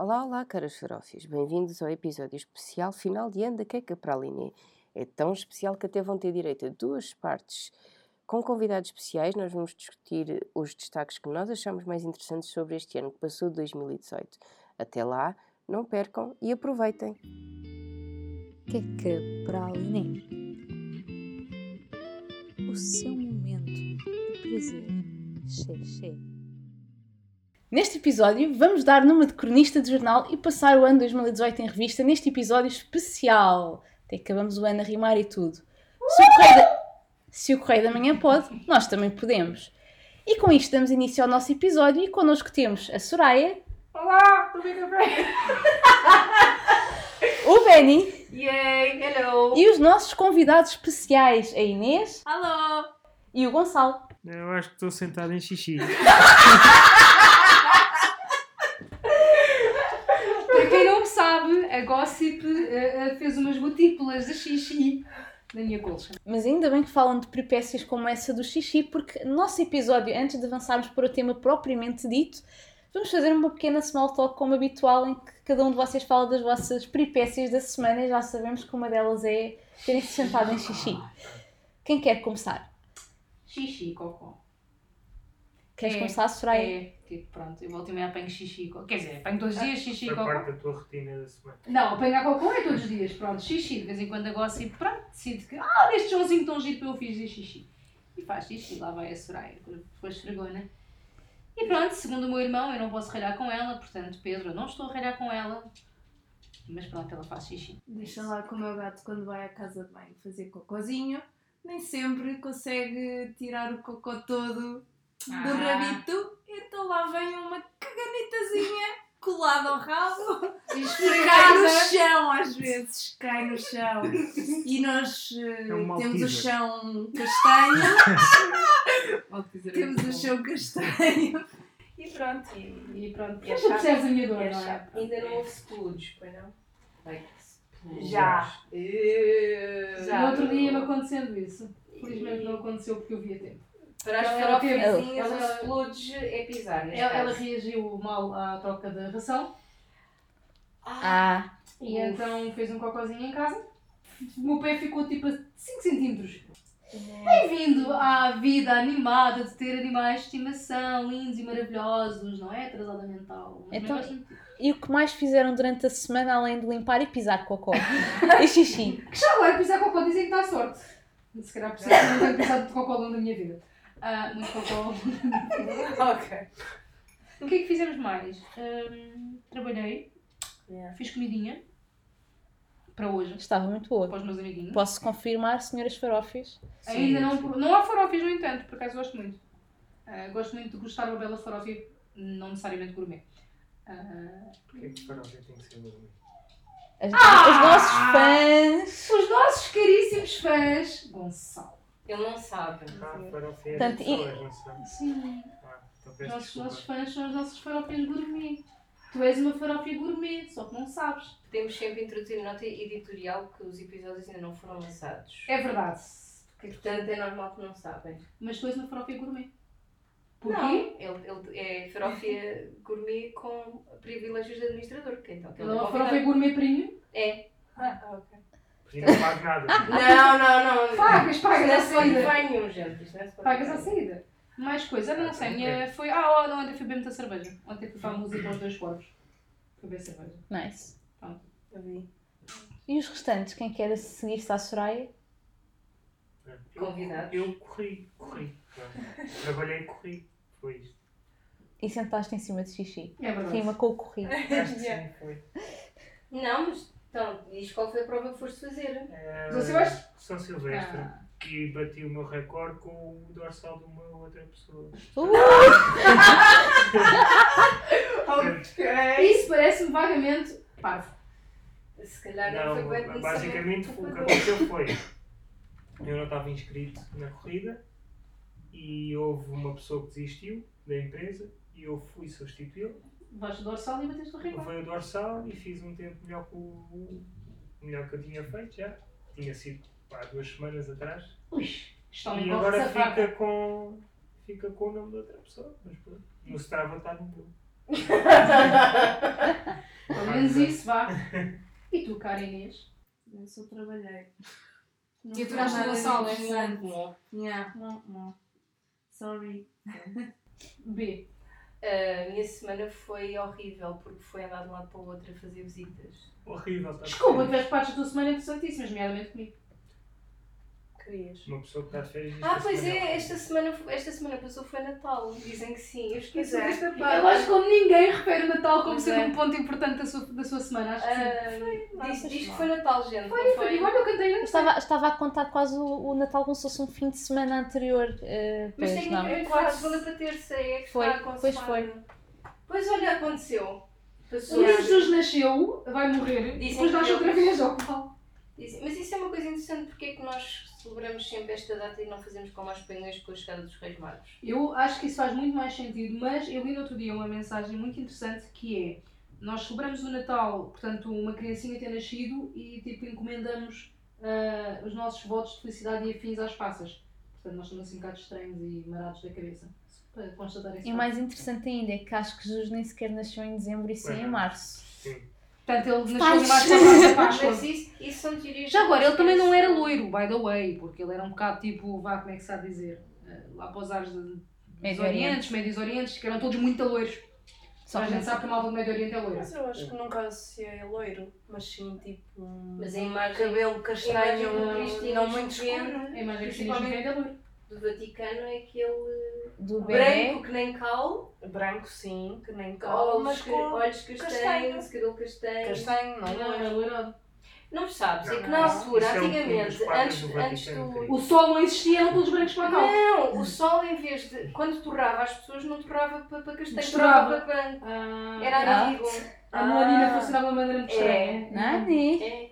Olá, olá, caras farófias. Bem-vindos ao episódio especial final de ano da Queca Praliné. É tão especial que até vão ter direito a duas partes. Com convidados especiais, nós vamos discutir os destaques que nós achamos mais interessantes sobre este ano que passou de 2018. Até lá, não percam e aproveitem! Queca Praliné O seu momento de prazer. Xé, xé. Neste episódio, vamos dar numa de cronista de jornal e passar o ano 2018 em revista neste episódio especial. Até que acabamos o ano a rimar e tudo. Se o, Correio da... Se o Correio da Manhã pode, nós também podemos. E com isto damos início ao nosso episódio e connosco temos a Soraya, Olá, tudo bem o Benny Yay, hello! e os nossos convidados especiais, a Inês Alô! e o Gonçalo. Eu acho que estou sentado em xixi. Para quem não sabe, a Gossip eh, fez umas gotículas de xixi na minha colcha. Mas ainda bem que falam de peripécias como essa do xixi, porque no nosso episódio, antes de avançarmos para o tema propriamente dito, vamos fazer uma pequena small talk como habitual, em que cada um de vocês fala das vossas peripécias da semana e já sabemos que uma delas é terem-se sentado em xixi. Quem quer começar? Xixi, cocó. Queres É, começar, Soraya? É, tipo, pronto, eu volto e meia apanho xixi, cocó. Quer dizer, apanho todos os dias xixi, Foi cocó. parte da tua rotina da semana. Não, apanhar cocó é todos os dias, pronto, xixi. De vez em quando a Gossip, pronto, decide que, ah, neste Joãozinho tão giro para eu fiz de xixi. E faz xixi, lá vai a Soraya, depois esfregona. E pronto, segundo o meu irmão, eu não posso ralhar com ela, portanto, Pedro, eu não estou a ralhar com ela. Mas pronto, ela faz xixi. Deixa lá que o meu gato, quando vai à casa de banho fazer cocôzinho, nem sempre consegue tirar o cocô todo do Ah. rabito. Então lá vem uma caganitazinha colada ao rabo. Esfregada. Cai no chão às vezes, cai no chão. E nós eh, É um temos o chão castanho. é temos o chão castanho. E pronto, e, e pronto. E é tu chato. percebes a minha dor, E é não é? Ainda não houve spludes, pois não? Like, spludes. Já. Eh, No outro dia me acontecendo isso. Felizmente não aconteceu porque eu vi a tempo. Para as Ela- ela teve- farofinhas, ela- os spludes é pisar, neste Ela, ela reagiu mal à troca da ração Ah, e então fez um cocôzinho em casa. O meu pé ficou tipo a 5 centímetros. Bem-vindo à vida animada de ter animais de estimação, lindos e maravilhosos, não é? Atrasada mental. Então- mesmo assim, e o que mais fizeram durante a semana, além de limpar e pisar cocó? e xixi? Que já agora pisar cocô dizem que dá sorte. Se calhar por isso é não tenho pisado de cocô ao longo da minha vida. Ah, muito cocô. Ok. O que é que fizemos mais? Hum, trabalhei, Yeah. fiz comidinha para hoje, Estava muito boa. para os meus amiguinhos. Posso confirmar, senhoras farófias? Ainda não. sim. Não há farofas, no entanto, por acaso gosto muito. Ah, gosto muito de gostar de uma bela farofia, não necessariamente gourmet. Ah, Porquê que farofa tem que ser gourmet? As- Ah! Os nossos fãs. os nossos caríssimos fãs, Gonçalo. Ele não sabe. Ah, é das e- não. Sim, Ah, então peço nossos, desculpa. nossos fãs são os nossos farofias gourmet. Tu és uma farofia gourmet, só que não sabes. Temos sempre introduzir nota editorial que os episódios ainda não foram lançados. É verdade. Portanto, é normal que não sabem. Mas tu és uma farofia gourmet. Porquê? Não, ele, ele é farofia gourmet com privilégios de administrador. Que então, que Ele é é uma farofia convidado. gourmet premium. É. Ah, ok. Não pago nada. Não, não, não. Pagas, pagas à não é saída. Nenhum, gente. Isto não é. Pagas à saída. Mais coisa, não sei, a minha foi. Ah, oh, não, ontem fui beber muita cerveja. Ontem fui para a música aos dois corpos. Fui beber cerveja. Nice. Eu vi. E os restantes? Quem quer seguir-se à Soraya? Eu- Convidados. Eu corri, corri. Pronto. Trabalhei e corri. Foi isto. E sentaste em cima de xixi. É verdade. Rima com o corri. Acho que sim, foi. Não, mas então, diz qual foi a prova que foste fazer. Eh, São Silvestre? São Silvestre. Ah. E bati o meu recorde com o dorsal de uma outra pessoa. Uh! Isso parece-me vagamente parvo. Se calhar não, foi bem basicamente o que aconteceu foi. Eu não estava inscrito na corrida e houve uma pessoa que desistiu da empresa e eu fui substituí-lo. Vais do dorsal e bateste o recorde. Levei o dorsal e fiz um tempo melhor que o melhor que eu tinha feito já. Tinha sido há duas semanas atrás. Ui, estão E agora fica com, fica com o nome de outra pessoa. Mas pronto, no Strava está no meu. menos exato. isso, vá. E tu, cara Inês? Eu só trabalhei. Não E foi aturaste nada na sala, interessante. é? Yeah. Não, não. Sorry. B. A minha semana foi horrível porque foi andar de um lado para o outro a fazer visitas. Horrível. tá Desculpa, bem. tiveste partes da tua semana interessantíssimas, nomeadamente comigo. Querias? Uma pessoa que está de férias. Ah, que pois semana é, esta semana, esta semana passou foi Natal. Dizem que sim. Eu esqueci é. desta Eu parte. acho que como ninguém refere o Natal como Pois sendo é. um ponto importante da sua, da sua semana, acho que sim. Ah, Não diz, diz que foi Natal, gente. Foi, foi. Igual eu cantei Eu antes. estava, estava a contar quase o, o Natal como se fosse um fim de semana anterior. eh, Mas tecnicamente foi de segunda para terça. É que Foi, está pois consumado. Pois olha, aconteceu. Passou. O menino Jesus nasceu, vai morrer, Dizem depois que nasce eu- outra vez, qual? Dizem- Mas isso é uma coisa interessante, porque é que nós celebramos sempre esta data e não fazemos como aos espanhóis com a chegada dos Reis Magos? Eu acho que isso faz muito mais sentido, mas eu li no outro dia uma mensagem muito interessante que é nós celebramos o Natal, portanto, uma criancinha ter nascido e tipo encomendamos ah, os nossos votos de felicidade e afins às passas. Portanto, nós estamos assim um bocado estranhos e marados da cabeça. Para constatar esse E o mais interessante ainda é que acho que Jesus nem sequer nasceu em dezembro e sim em Pois. março. Sim. Portanto, ele nasceu em março da Mas Páscoa. isso, isso são teorias. Já agora, ele também não era loiro. by the way, porque ele era um bocado tipo, vá, como é que se sabe dizer? Ah, lá para os ares de, Médio Orientes, Médios Orientes, que eram todos muito loiros. Só a que gente sabe que a malta do Médio Oriente é loira. Mas eu acho que nunca associei a loiro, mas sim tipo um Mas a imagem- cabelo castanho, não muito escuro. A imagem que se é loiro. do Vaticano é aquele do bebê. branco que nem cal, Branco sim, que nem cal, mas ca- com olhos castanhos, castanho. cabelo castanho. castanho, não Não, é? é loirado. Não sabes, é que na altura, é um antigamente, antes, do antes do. que O sol não existia, eram todos brancos para cá. Não, o sol em vez de. Quando torrava as pessoas, não torrava para, para castanho, torrava para branco. Ah, Era Ah. antigo. A melanina funcionava de uma maneira muito estranha. Nani. É.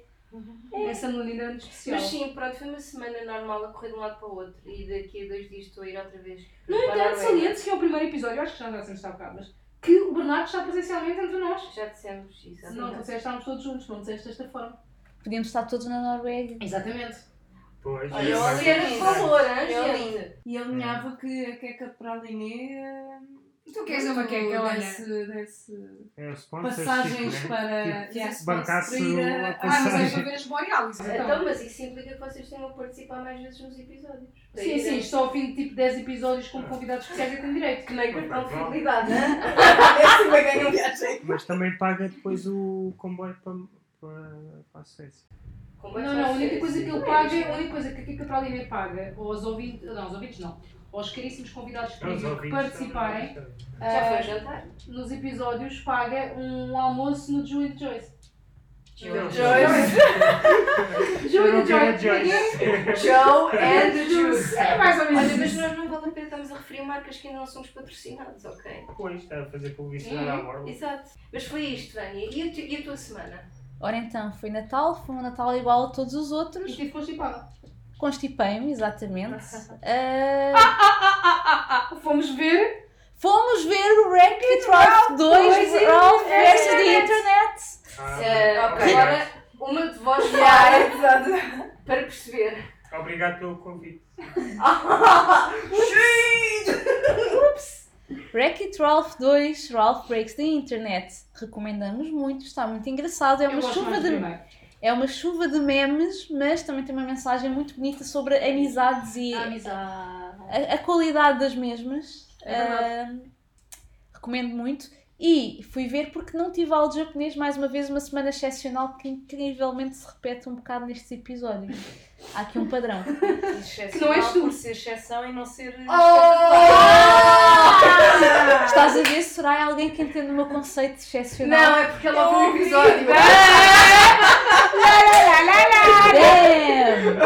Essa melanina era muito especial. Mas sim, pronto, foi uma semana normal a correr de um lado para o outro e daqui a dois dias estou a ir outra vez. No a entanto, saliente que é o primeiro episódio, acho que já dissemos há bocado, mas que o Bernardo está presencialmente entre nós. Já dissemos isso. Não, tu disseste estávamos todos juntos, não disseste desta forma. Podíamos estar todos na Noruega. Exatamente. Pois. Olha, é eu Ser de Linda. favor, gente? E alinhava que a queca para a Liné. Tu queres uma queca, olha. Desse, desse É passagens né? para. Tipo, yeah, bancasse sponsorir o- a- Ah, mas é para ver as borealis. Então, Então. mas isso implica que vocês tenham a participar mais vezes nos episódios. Sim, irem- sim, estou ao fim de tipo 10 episódios com convidados especiais e tenho direito. Que nem cartão de fidelidade, né? Esse vai ganhar viagem. Mas também paga depois o comboio para, para, para a Suécia. É Não, que não, a única coisa que ele é paga, isto. a única coisa que a Kika Praline paga, ou aos ouvintes, não, aos ouvintes não, aos caríssimos convidados Os premium que ouvintes participarem jantar? nos episódios, paga um almoço no de Joyce. Não, Joyce. De não quero Joyce. Joe and Juice. É mais ou Olha, menos mas isso. nós não vale a pena estarmos a referir marcas que ainda não somos patrocinados, ok? Pois, está a fazer publicidade à borda. Exato. Mas foi isto, Vânia. E a, tu- e a tua semana? Ora então, foi Natal, foi um Natal igual a todos os E outros. tive constipada. Constipei-me, exatamente. Ah, Ah, ah, ah, fomos ver. fomos ver o Wreck-It Ralph 2, dois e- Ralph vs. The internet. Internet. Ah, ok. Agora, uma de vós exato. para perceber. Obrigado pelo convite. Wreck-It Ralph 2, Ralph Breaks the Internet. Recomendamos muito, está muito engraçado. É uma, chuva de, primeiro. É uma chuva de memes, mas também tem uma mensagem muito bonita sobre amizades e A amizade. a, a qualidade das mesmas. É. Ah, recomendo muito. E fui ver porque não tive aula de japonês, mais uma vez, uma semana excepcional que incrivelmente se repete um bocado nestes episódios. Há aqui um padrão. Que não és tu. por ser exceção e não ser Estás a ver se será alguém que entende o meu conceito de excepcional? Não, é porque ela ouviu o episódio. Damn!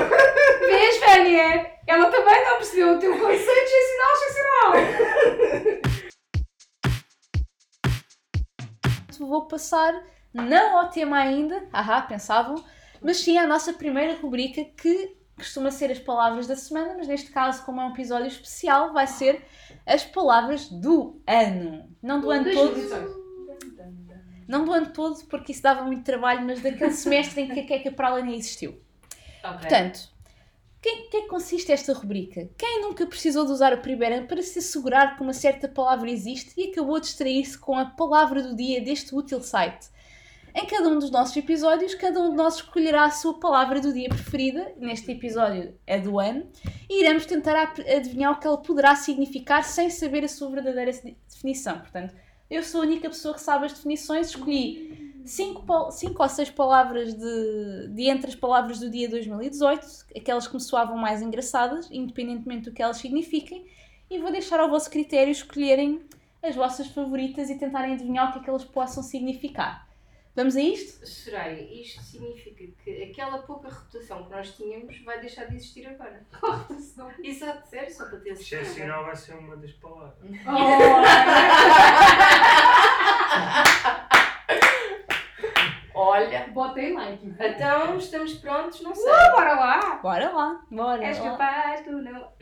Vês, Vânia? Ela também não percebeu o teu conceito de ensinar excepcional. Vou passar não ao tema ainda, ahá, pensavam, mas sim à nossa primeira rubrica que costuma ser as palavras da semana, mas neste caso, como é um episódio especial, vai ser as palavras do ano. Não do ano todo, 2018. não do ano todo, porque isso dava muito trabalho, mas daquele semestre em que a Queca para nem existiu. Portanto, o que, é que consiste esta rubrica? Quem nunca precisou de usar o primeiro para se assegurar que uma certa palavra existe e acabou de distrair-se com a palavra do dia deste útil site? Em cada um dos nossos episódios, cada um de nós escolherá a sua palavra do dia preferida. Neste episódio é do ano. E iremos tentar adivinhar o que ela poderá significar sem saber a sua verdadeira definição. Portanto, eu sou a única pessoa que sabe as definições. Escolhi cinco, pal- cinco ou seis palavras de, de entre as palavras do dia 2018, aquelas que me soavam mais engraçadas, independentemente do que elas signifiquem. E vou deixar ao vosso critério escolherem as vossas favoritas e tentarem adivinhar o que é que elas possam significar. Vamos a isto? Soraya, isto significa que aquela pouca reputação que nós tínhamos vai deixar de existir agora. Exato, sério, só para ter certeza. Excepcional vai ser uma das palavras. Olha, Botei like. então estamos prontos, não sei. Bora lá. Bora lá, bora És lá. capaz, tu não.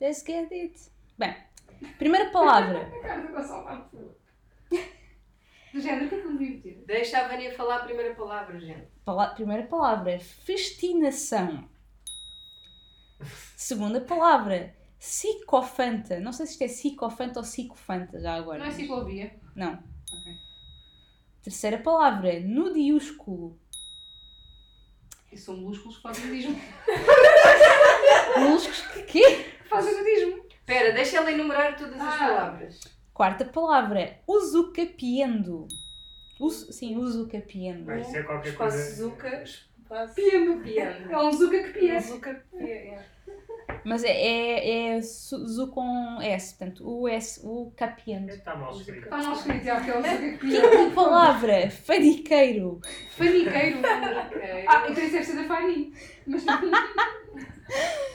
Let's get it. Bem, primeira palavra. Do género, o que é que eu me devia meter? Deixa a Vânia falar a primeira palavra, gente. Pala- primeira palavra, festinação. Segunda palavra, psicofanta. Não sei se isto é psicofanta ou psicofanta já agora. Não é ciclovia? Não. Terceira palavra, nudiúsculo. Isso são músculos que fazem nudismo. Músculos que quê? Fazem nudismo. Espera, deixa ela enumerar todas as Ah. palavras. Quarta palavra, usucapiendo. Us, sim, usucapiendo. Vai ser qualquer Espaço coisa. Zuca, espaço Piano. piano. É um zuca que pia. Zuca, piano. Mas é, é, é su, zu com S, portanto, o S, o capiendo. Está mal escrito. Está mal escrito, é um zuca que pia. Quinta palavra, faniqueiro. Faniqueiro. Ok. Ah, então isso deve ser da Fani. Mas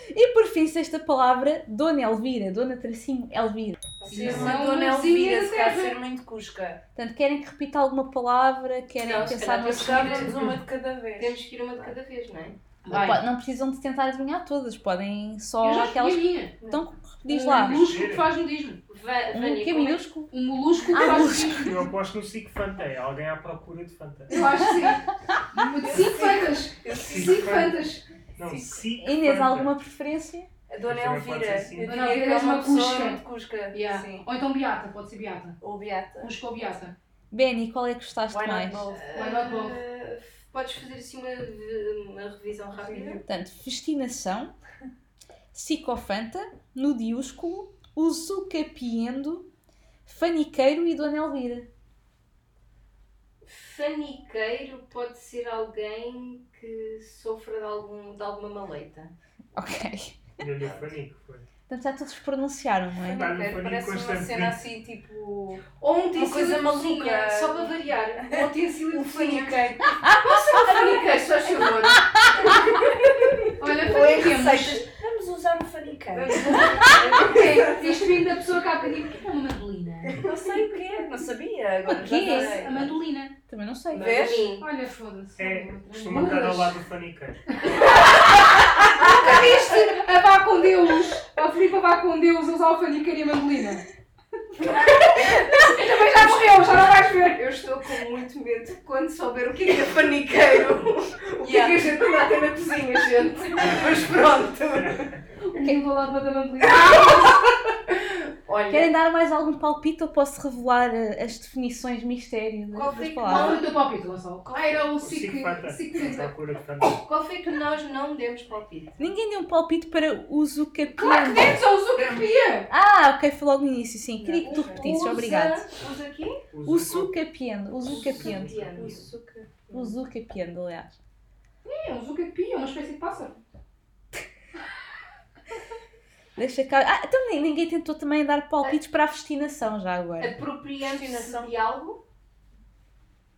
E por fim, sexta palavra, Dona Elvira, Dona Tracinho Elvira. Ser São uma dona Elvira, se calhar terra. ser muito cusca. Portanto, querem que repita alguma palavra? Querem Não, pensar numa temos uma de cada vez. Temos que ir uma de cada vez, não é? Vai. Pode- Não precisam de tentar adivinhar todas, podem só Eu já aquelas. escolhi a minha. Então, diz Um lá. molusco que faz nudismo. Um Vânia, que é é- minúsculo? Um molusco que Ah, faz molusco. nudismo. Eu aposto no Cic Fanta. É alguém à procura de Fanta. Eu acho que sim. Cinco fantas. Cinco fantas. Não, Cic. Cic Inês, alguma preferência? A dona pode Elvira. assim. Eu Dona Elvira é és uma cusca. muito cusca. Yeah. Sim. Ou então beata, pode ser beata. Ou beata. Cusco ou beata. Benny, qual é que gostaste Why not mais? both? Why not both? Ah, Podes fazer assim uma, uma revisão rápida? Portanto, festinação, psicofanta, nudiúsculo, usucapiendo, faniqueiro e Dona Elvira. Faniqueiro pode ser alguém que sofra de, algum, de alguma maleita. Ok. Deu-lhe o fanico, foi. Portanto, já todos pronunciaram, não é? Dá-lhe o Parece uma cena assim, tipo... Ou um Uma utensílio coisa de cozinha, maluca. só para variar. Um utensílio Um de cozinha. faniqueiro. Posso ser um faniqueiro, faz favor? Olha, faniquemos. receitas. Vamos usar um faniqueiro. Ok, Isto vindo da pessoa que há bocadinho. O que é uma mandolina? Não sei o quê, não sabia. Agora O já quê? sei. A mandolina. Também não sei. Vês? Sim. Olha, foda-se. É, costuma estar ao lado do faniqueiro. Nunca viste a vá com Deus? A Filipe vá com Deus a usar o faniqueiro e a mandolina. Também já morreu, já não vais ver. Eu estou com muito medo quando souber o que é que é faniqueiro. O que é que a gente anda a ter na cozinha, gente. Mas pronto. Quem vou lá para a mandolina? Olha, Querem dar mais algum palpite ou posso revelar eh, as definições mistério Qual das foi que- Qual palavras? foi o teu palpite, Gonçalo? Qual era o O SIC? Qual foi que nós não demos palpite? Ninguém deu um palpite para Claro que usucapiendo. dentro, só o Zuca que pia. Ah, ok, foi logo no início, sim. Queria que tu repetisses, obrigado. Usa aqui? Usucapiendo, usucapiendo. Usucapiendo. Usucapiendo, aliás. É, um Zuca que pia, uma espécie de pássaro. Deixa cá. Ah, então nem- ninguém tentou também dar palpites para a festinação já agora. Apropriando-se de algo?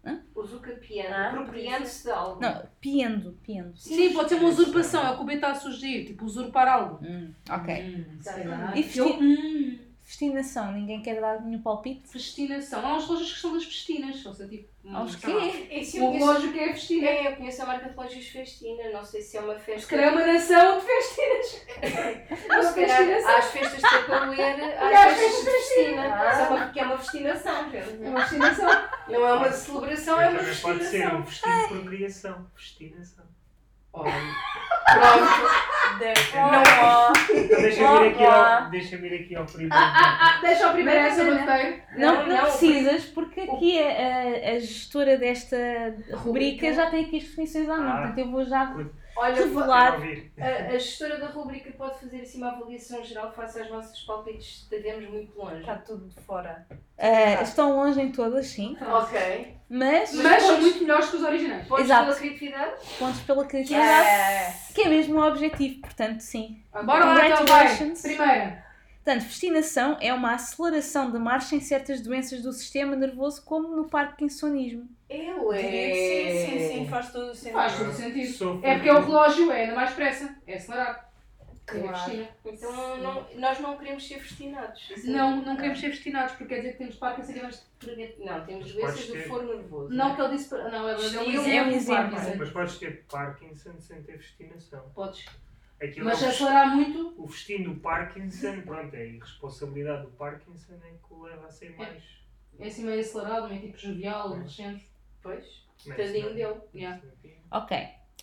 Hã? Usucapiando. Ah, Apropriando-se de algo. Não, piendo, piendo. Sim, pode ser uma usurpação, é o que o B está a sugerir, tipo usurpar algo. Hum, ok. Hum, sei lá. E festi- Eu- hum, Festinação, ninguém quer dar nenhum palpite? Festinação. Há uns relógios que são das festinas, só se é tipo. Aos quê? Um conheço, relógio que é festina. é, eu conheço a marca de relógios Festina. Não sei se é uma Se festa. calhar é uma nação de festinas. Não, se calhar festinação. há as festas de E há há as festas de festina. Ah. Só uma- que é uma festinação, gente. É uma festinação. Não é uma celebração, é uma Também pode ser um festinação. vestido de procriação. Festinação. Olha. Pronto. Não há. Então deixa-me ir aqui ao, deixa-me ir aqui ao primeiro. Ah, ah, deixa o primeiro Não, essa não, no não. roteiro. Não, Não, precisas, porque aqui a, a, a gestora desta rubrica já tem aqui as definições à mão, Ah. portanto eu vou já Olha, revelar. A, a gestora da rubrica pode fazer assim uma avaliação geral face aos nossos palpites. Estivemos muito longe. Está tudo de fora. Ah, estão longe em todas, sim, Ok. mas Mas são muito melhores que os originais. Pontos Exato. pela criatividade? pontos pela criatividade, É. que é mesmo o objetivo, portanto, sim. Bora lá então, vai. Primeira. Portanto, festinação é uma aceleração da marcha em certas doenças do sistema nervoso, como no parkinsonismo. Eu Diria que sim, sim, sim, faz todo o sentido. Faz todo sentido. Sou É porque é o relógio, é ainda mais pressa. É acelerado. É Claro. Então não- nós não queremos ser festinados. É- Não, não queremos ser festinados porque quer dizer que temos Parkinson e vamos Não, temos doenças do foro nervoso. Não que ele disse. para- Não, ele deu um exemplo. É um exemplo. Mas podes ter Parkinson sem ter festinação. Podes. Aquilo Mas é o acelerar muito. O festim do Parkinson, pronto, é a irresponsabilidade do Parkinson é que o leva a ser mais. É assim meio acelerado, meio tipo jovial, adolescente. Pois, tadinho dele. Yeah. Ok.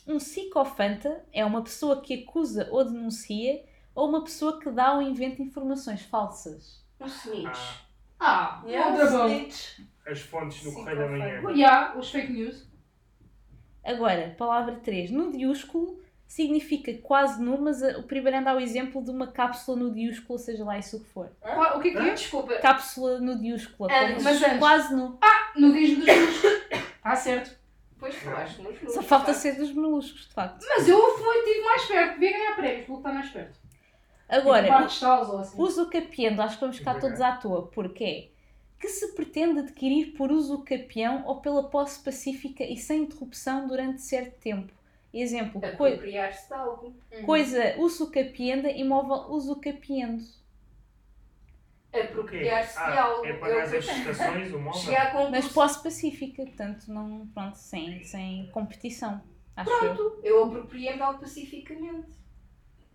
Um psicofanta é uma pessoa que acusa ou denuncia, ou uma pessoa que dá ou inventa informações falsas. Um snitch. Ah, Ah, Yeah, outra bom. snitch. as fontes Sim, Correio da. Manhã. Yeah, os fake news. Agora, palavra 3. Nudiúsculo significa quase nu, mas a- o primeiro anda ao exemplo de uma cápsula nudiúscula, seja lá isso o que for. Qual- O que é que é? Desculpa, Cápsula nudiúscula, Antes, como mas antes. quase nu. No disco dos músculos. Está certo. depois falaste nos Só falta ser dos moluscos, de facto. Mas eu fui, estive mais perto. Devia ganhar prémios que está mais perto. Agora, Tipo, assim. uso capiendo, acho que vamos ficar todos à toa, porque é que se pretende adquirir por uso capião ou pela posse pacífica e sem interrupção durante certo tempo. Exemplo, coi- algo. coisa uso capienda, imóvel uso capiendo. Apropriar-se de Ah, algo. é Eu pagar as depois prestações, o conclusão. Mas posse pacífica, portanto, não, pronto, sem, sem competição. Acho eu. Pronto, eu apropriei-me de algo pacificamente.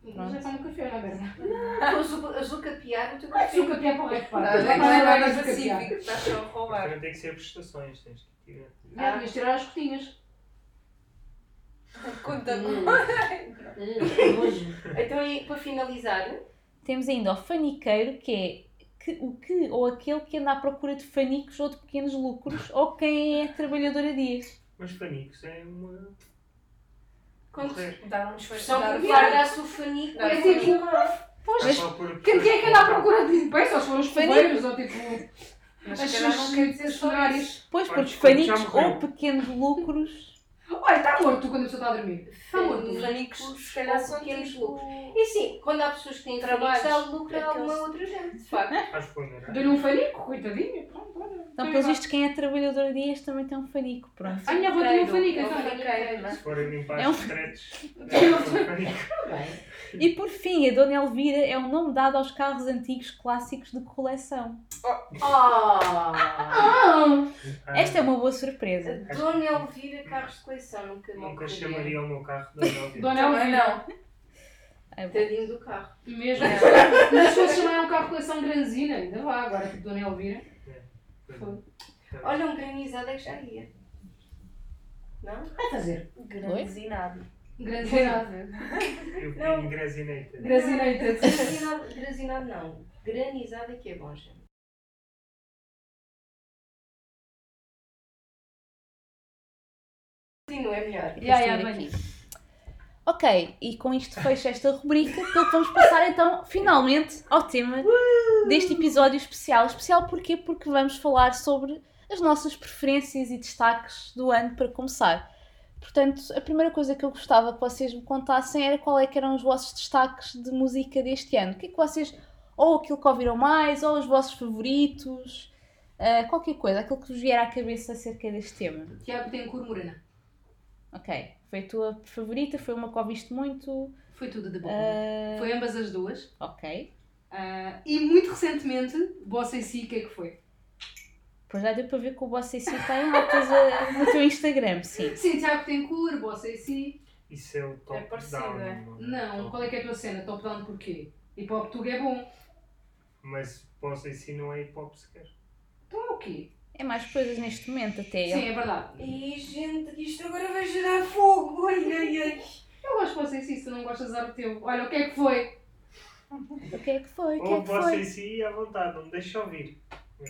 Mas é para um café, não é merda? Estou a zucapiar o teu café. É para o resto, pá. Vai não é nada pacífico, estás só a roubar. Também tem que ser prestações, tens que tirar. Ah, devias tirar as gotinhas. Conta Hum. Então, e para finalizar, Temos ainda o faniqueiro, que é que, o que ou aquele que anda à procura de fanicos ou de pequenos lucros, ou quem é trabalhador a dias. Mas fanicos é uma. quando Correr. Dar um expressão dar popular dá-se o fanico. É tipo, Pois, É só quem é que anda à procura de? Ou se foram os Fanico. coveiros, ou tipo... Mas as se calhar não suas quer dizer só isso. Pois, porque fanicos ou pequenos lucros. Olha, está morto quando a pessoa está a dormir. Está morto. Fanicos, se calhar, são pequenos pequenos lucros. E sim, quando há pessoas que têm Trabalhos. trabalhos, dá lucro a alguma outra gente, de facto. Deu-lhe um fanico, coitadinho. Pronto, olha. Então, pelos vistos, quem é trabalhador a dias também tem um fanico, pronto. A minha avó tinha um fanico, É um então. é? Se forem limpar É um- os secretos, é um fanico. E por fim, a Dona Elvira é um nome dado aos carros antigos clássicos de coleção. Ah! Ah! Esta é uma boa surpresa. Dona Elvira Carros de Coleção, nunca me Nunca ocorreria. chamaria o meu carro de Dona Dona Também Elvira. não. É bom. Tadinho do carro. Mesmo. Mas se fosse chamar um carro de coleção granzina, ainda vá. Agora, tipo Dona Elvira. Olha, um granizado é que já ia. Não? Vai fazer. Granzinado. Granzinado. Eu Não. Granzinated. Grazinado, grazinado não. Granizado é que é bom, gente. Continua, é melhor. Estou venha. aqui. Ok, e com isto fecha esta rubrica, pelo que vamos passar então, finalmente, ao tema deste episódio especial. Especial porquê? Porque vamos falar sobre as nossas preferências e destaques do ano para começar. Portanto, a primeira coisa que eu gostava que vocês me contassem era qual é que eram os vossos destaques de música deste ano. O que é que vocês, ou aquilo que ouviram mais, ou os vossos favoritos, ah, qualquer coisa, aquilo que vos vier à cabeça acerca deste tema. Tiago tem cor morena. Ok, foi a tua favorita, foi uma que ouviste muito. Foi tudo de bom. ah, Foi ambas as duas. Ok. Ah, e muito recentemente, Bossa e Si, o que é que foi? Pois já deu para ver que o Bossa e Si está em altas ah, no teu Instagram, sim. Sim, Tiago tem cor, Bossa e Si. Isso é o top É parecido, down. é? Não, Top. qual é que é a tua cena? Top down porquê? Hip Hop Tuga é bom. Mas posso em si não é hip hop sequer. Então é o quê? É mais coisas neste momento até. Sim, é verdade. E gente, que isto agora vai gerar fogo. Ai, ai, ai. Eu gosto de vocês se tu não gostas de usar o teu. Olha, o que é que foi? O que é que foi? O que é Ou que você foi? em si à vontade, não me deixe ouvir.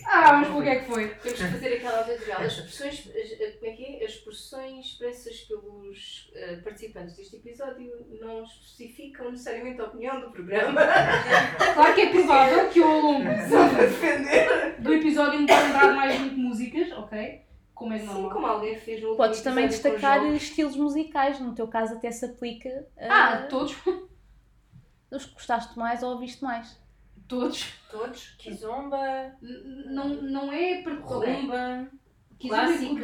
Ah, para o que é que foi. Temos que fazer aquela audiovisual. As expressões, as, como é que é? As expressões expressas pelos eh, participantes deste episódio não especificam necessariamente a opinião do programa. Claro que é provável que eu ao longo do episódio me tenha lembrado mais muito músicas, ok? Como é Sim, normal. como alguém fez no Podes também destacar estilos musicais, no teu caso até se aplica Ah, a todos. os que gostaste mais ou ouviste mais. Todos. Todos. Kizomba, N- Não, não é para ok. rumba, Quiser clássica. Sim,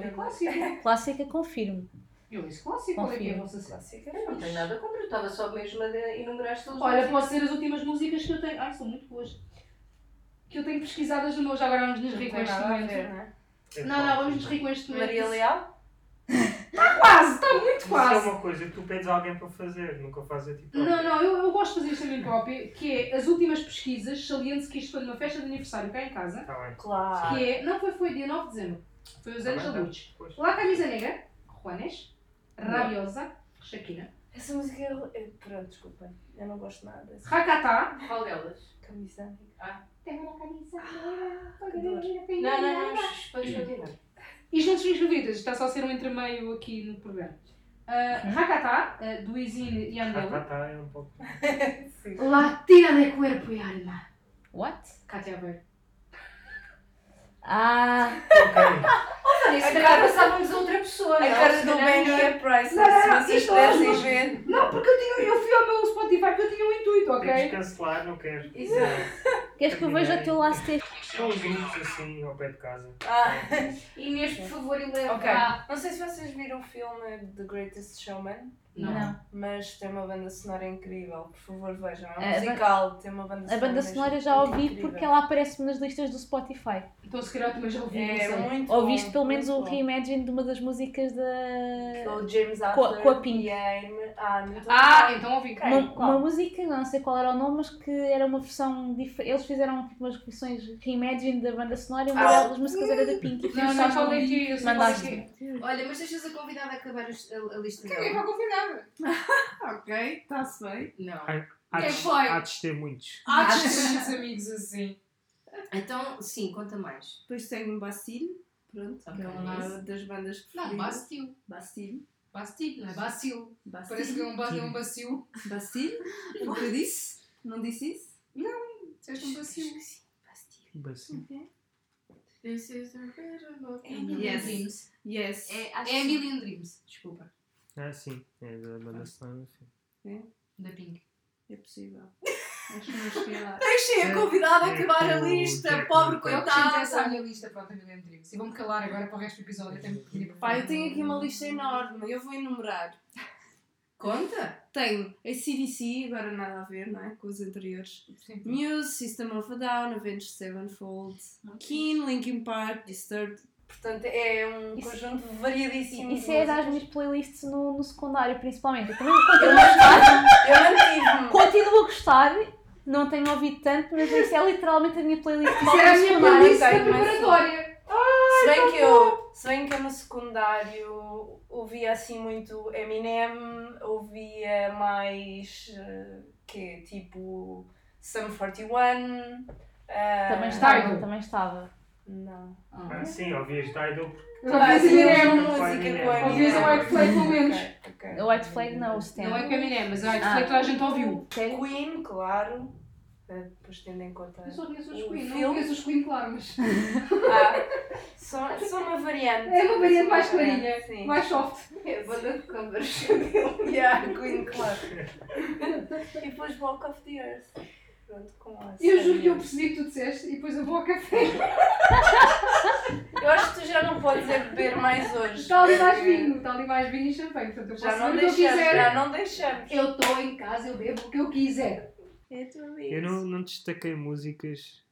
ver. Clássica. Clássica, confirmo. Eu disse clássico. Qual é que é a vossa? Clássica. Eu não tenho nada contra, eu estava só mesmo a enumerar as todas. Olha, pode ser as últimas músicas que eu tenho. Ai, são muito boas. Que eu tenho pesquisadas no meu. Já agora vamos nos rir com este momento. É Não, não, vamos nos rir com este momento. Maria Leal? Quase, está muito Isso é quase. uma coisa que tu pedes a alguém para fazer, nunca fazes a ti próprio. Não, não, eu, eu gosto de fazer isto a mim própria, que é as últimas pesquisas, saliente que isto foi numa festa de aniversário cá em casa, Está bem. Claro. que é, não foi, foi dia 9 de dezembro, foi os Tá anos bem, da tá. luz. Lá camisa negra, Juanes, Rabiosa, Shakira, Essa música é. é- Pronto, desculpem. Eu não gosto nada dessa. Rakata, Qual delas? Camisa. Tenho uma camisa negra, Não, não, não. shh, Podes continuar. Isto não se favoritas, está só a ser um entremeio aqui no programa. Uh, Rakata, uh, do Izine e Andela. tá, tá, é um pouco. Latina de cuerpo e alma. What? Cátia Aveiro. Ah, Ok. Se calhar passávamos a outra pessoa. A não? cara do Benny não. é priceless, Não, não, não, ver. Não, porque eu, tinha, eu fui ao meu Spotify porque eu tinha um que ok? cancelar, não quero. Exato. queres que eu veja o teu last take? São grupos assim ao pé de casa. Ah, Inês, por favor, eleva. ok. Ah. Não sei se vocês viram o filme The Greatest Showman, Não. mas tem uma banda sonora incrível. Por favor, vejam. É um A ban- musical, tem uma banda A sonora. banda mesmo sonora eu já ouvi incrível. porque ela aparece-me nas listas do Spotify. Então se calhar também já ouvi, não É sei. muito Ouviste bom, pelo menos o reimagine de uma das músicas da. O James Com a- Arthur com a Pink. e a Amy. Ah, não estou Ah, então ouvi. Uma, uma música, não sei qual era o nome, mas que era uma versão diferente. Eles fizeram tipo, umas versões reimagine da banda sonora e uma Ah. das músicas era da Pink. E tu Não, não, gostaste qual é muito. que é? Eu sei qual é Mandaste. que é. Olha, mas deixas a convidada acabar os- a, a lista Caguei dela. para Ok, está-se bem. Não. Há Quem de, foi? há de ter muitos. Ah, muitos amigos assim. Então, sim, conta mais. Depois tenho Bastille, pronto, que é uma das bandas Não, preferidas. Bastil. Bastille. Bastil, não é Bacil. Bastille. Parece que é um, ba- é um bacil. Bastille? O que eu disse? Não disse isso? Disseste um bacil. Assim. This is a better love. É Million Yes. Dreams. Yes. É, É que- Million Dreams, desculpa. Ah, sim. É da banda sonora filme. Da Pink. É possível. Acho que não cheguei lá. Deixem a convidada É, acabar a o lista, pobre. Eu acrescentei essa à coitada. minha lista, pronto, a Million Dreams. E vou-me calar agora para o resto do episódio. Tenho que pedir para Pá, eu tenho aqui uma lista enorme, eu vou enumerar. Conta? Tenho a CDC, agora nada a ver, não é? Com os anteriores. Muse, System of a Down, Avenged Sevenfold, Keen, Linkin Park, Disturbed. Portanto, é um Isso- conjunto variadíssimo. Isso é das minhas playlists no, no secundário, principalmente. Eu também continuo a gostar, Eu mantive-me. continuo a gostar, não tenho ouvido tanto, mas isso é literalmente a minha playlist de Isso era a minha playlist da preparatória. Se bem, que eu, se bem que eu no secundário ouvia assim muito Eminem, ouvia mais eh, que tipo Sum 41. ah, Também estava, também estava. Não. Ah, sim, ouvias Tidal. Sim, Eminem. é uma música com a Ouvias o White Flag pelo menos. O White Flag não, o Stan. Não é com Eminem, mas o White Ah. Flag toda a gente ouviu. Queen, claro. Depois tendo em conta. Eu só conheço os Queen, não conheço os Queen, claro, mas Ah, só, só uma variante. é uma variante mais clarinha, Sim. mais soft. É a banda de covers. Yeah, Queen, claro. e depois Walk of the Earth. Pronto, com a Eu juro que eu percebi que tu disseste e depois eu vou ao café. Eu acho que tu já não podes é beber mais hoje. Está ali mais vinho, está ali mais vinho e champanhe, portanto eu Já posso não beber o que eu deixamos, quiser. já não deixamos. Eu estou em casa, eu bebo o que eu quiser. Eu não, não destaquei músicas,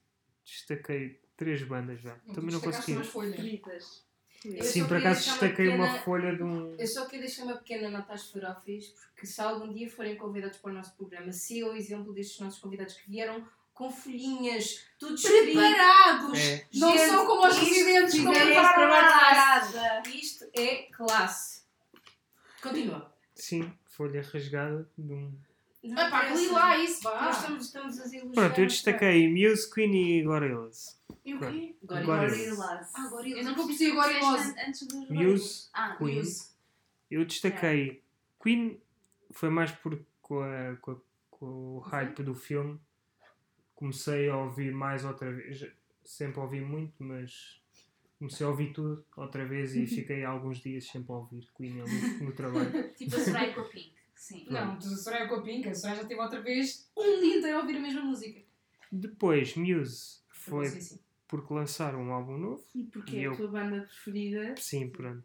destaquei três bandas já. Também não consegui. Fritas. Eu Sim, por acaso uma destaquei uma pequena- folha de um. Eu só queria deixar uma pequena nota às farofis, porque se algum dia forem convidados para o nosso programa, se é o exemplo destes nossos convidados que vieram com folhinhas, tudo Preparados! É, Não Gente, são como os residentes que Fizeram estão esse trabalho de preparados. parada. Isto é classe. Continua. sim, folha rasgada de um. Não Ah, pá, li lá isso, vá. Nós estamos, estamos a elogiar. Pronto, eu destaquei Muse, Queen e Gorillaz. E o quê? Gorillaz. Ah. Eu nunca percebi gorilas. Antes dos Muse, Ah, Queen. Muse. Eu destaquei Queen, foi mais por com, a- com a- com o hype do filme. Comecei a ouvir mais outra vez. Sempre ouvi muito, mas comecei a ouvir tudo outra vez e fiquei alguns dias sempre a ouvir Queen ali no trabalho. Tipo a Soraya com a Pink. Sim. Não, tu a Soraya com a Pink, a Soraya já teve outra vez um dia inteiro a ouvir a mesma música. Depois, Muse, foi Sim, sim. Porque lançaram um álbum novo. E porque E é eu- a tua banda preferida? Sim, pronto.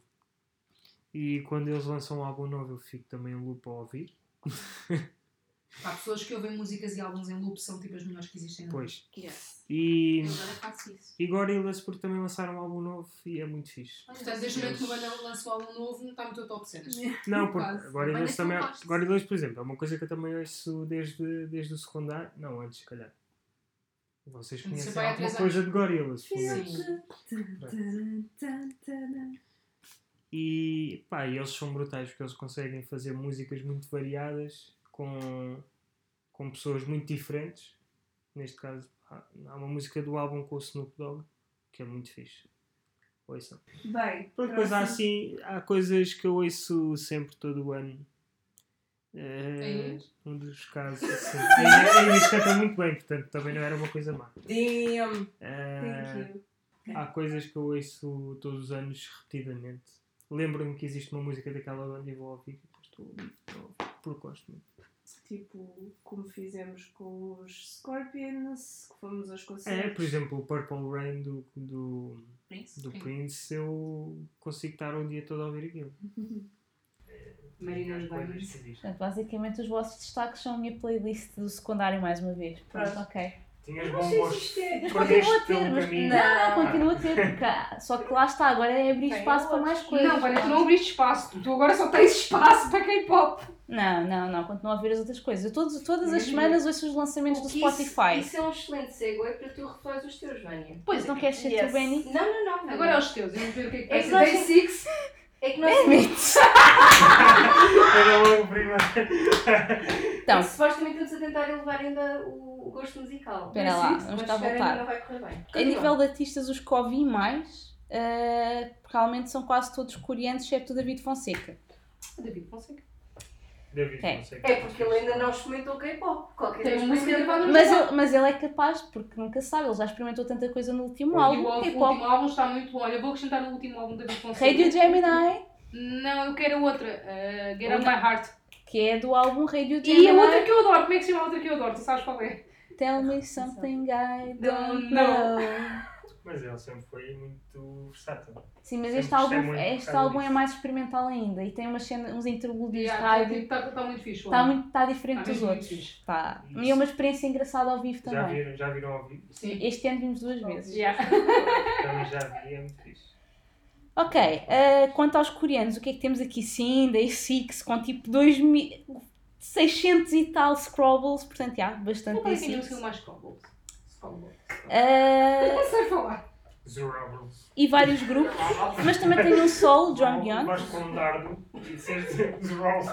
E quando eles lançam um álbum novo, eu fico também em loop a ouvir. Há pessoas que ouvem músicas e álbuns em loop são tipo as melhores que existem. mundo. Pois. Yes. E, Eu agora faço isso. e Gorillaz, porque também lançaram um álbum novo e é muito fixe. Portanto, desde o momento que uma banda lançou álbum novo, não está no teu top cenas. Não, porque. Gorillaz também. gosto. Gorillaz, por exemplo, é uma coisa que eu também ouço desde, desde o secundário. Não, antes, se calhar. Vocês Você conhecem há alguma coisa de Gorillaz, pelo Sim. E pá, e eles são brutais porque eles conseguem fazer músicas muito variadas com, com pessoas muito diferentes. Neste caso, há, há uma música do álbum com o Snoop Dogg que é muito fixe. Ouçam. Bem, depois há assim, há coisas que eu ouço sempre todo o ano. É um dos casos. Assim. A Inês canta muito bem, portanto também não era uma coisa má. Damn! Thank you. Há coisas que eu ouço todos os anos repetidamente. Lembro-me que existe uma música daquela banda e vou ouvir depois estou porque gosto muito. Tipo, como fizemos com os Scorpions, que fomos aos É, concertos. por exemplo, o Purple Rain do, do, Prince? do. Prince, eu consigo estar o dia todo a ouvir aquilo. Marina existe. Portanto, basicamente os vossos destaques são a minha playlist do secundário mais uma vez. Pronto, Pronto. ok. Tinhas bom gosto. Mas Perdeste continua a ter, mas caminho. não, não, continua a ter, porque só que lá está, agora é abrir Tem espaço para mais coisas. Não, Vânia, tu não abriste espaço. Tu- agora só tens espaço para K-pop. Não, não, não, continuo a ouvir as outras coisas. Eu todos, todas as Mesmo. semanas ouço os lançamentos do Isso- Spotify. Isso, é um excelente segue para tu refores os teus, Vânia. Pois não queres ser Yes. tu, Benny? Não, não, não. Agora é os teus. Eu vou ver o que é que É vai ser. Day Six. É que nós Era logo prima. Então, supostamente estamos a tentar elevar ainda o, o gosto musical. Espera Mas lá, sim, vamos cá espera, voltar. ainda Não vai correr bem. a nível de artistas, os que ouvi mais, eh, realmente são quase todos coreanos, exceto o David Fonseca. David Fonseca. David, É. É porque ele ainda não experimentou K-pop. Qualquer Tem música Mas ele, mas ele é capaz, porque nunca sabe, ele já experimentou tanta coisa no último E o, álbum, o K-pop. último álbum está muito bom. Olha, eu vou acrescentar no último álbum da David Fonseca. Radio Gemini, Não, eu quero outra. Uh, Get Outra? My Heart. que é do álbum Radio E a outra que eu adoro. Como é que se chama a outra que eu adoro? Tu sabes qual é? Tell me something I don't know. Mas ele sempre foi muito versátil. Sim, mas Sempre este álbum, este álbum é mais experimental ainda e tem umas cenas, uns interlúdios de Está rádio. tá, tá muito fixe. Está muito está diferente Está dos outros. Tá. Isso. E é uma experiência engraçada ao vivo Já também. viram, já viram ao vivo? Sim. Este ano vimos duas vezes. Yeah. Também já vi, é muito fixe. Ok, eh, quanto aos coreanos, o que é que temos aqui? Sim, Day Six, com tipo 2600 e tal scrolls, portanto, já, bastante Qual é Day que é a Six. música mais Scrabble? Scrabble. Eh, Não sei falar. Zerobbles. e vários grupos, mas também tem um solo, Jonghyun, Vais com um dardo e disseste Zerobbles.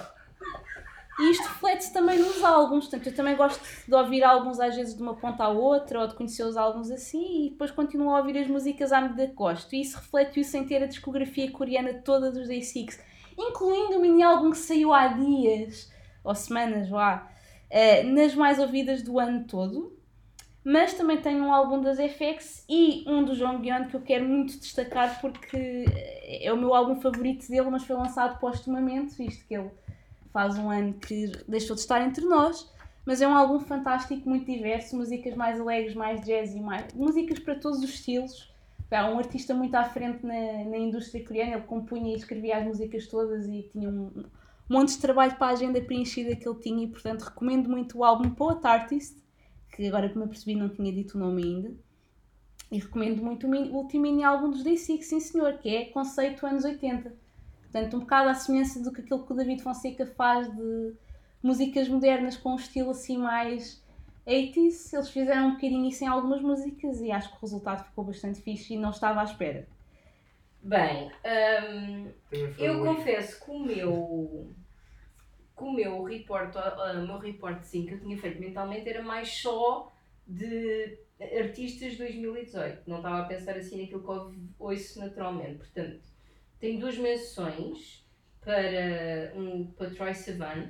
E isto reflete-se também nos álbuns, portanto, eu também gosto de ouvir álbuns às vezes de uma ponta à outra, ou de conhecer os álbuns assim, e depois continuo a ouvir as músicas à medida que gosto, e isso reflete-o sem ter a discografia coreana toda dos Day Six, incluindo o mini álbum que saiu há dias, ou semanas, vá, eh, nas mais ouvidas do ano todo. Mas também tenho um álbum das FX e um do Jonghyun que eu quero muito destacar porque é o meu álbum favorito dele, mas foi lançado postumamente, visto que ele faz um ano que deixou de estar entre nós. Mas é um álbum fantástico, muito diverso, músicas mais alegres, mais jazzy, mais... músicas para todos os estilos. É um artista muito à frente na, na indústria coreana, ele compunha e escrevia as músicas todas e tinha um, um monte de trabalho para a agenda preenchida que ele tinha e portanto recomendo muito o álbum Poet Artist, que agora que me apercebi não tinha dito o nome ainda. E recomendo muito o, mini- o último mini álbum dos Day Six, sim senhor, que é Conceito Anos 80. Portanto, um bocado à semelhança do que aquilo que o David Fonseca faz de músicas modernas com um estilo assim mais 80s, eles fizeram um bocadinho isso em algumas músicas e acho que o resultado ficou bastante fixe e não estava à espera. Bem, foi eu muito. confesso que o meu, que o meu report, o meu reportezinho que eu tinha feito mentalmente era mais só de artistas de 2018. Não estava a pensar assim naquilo que ouço naturalmente. Portanto, tenho duas menções para, um, para Troy Sivan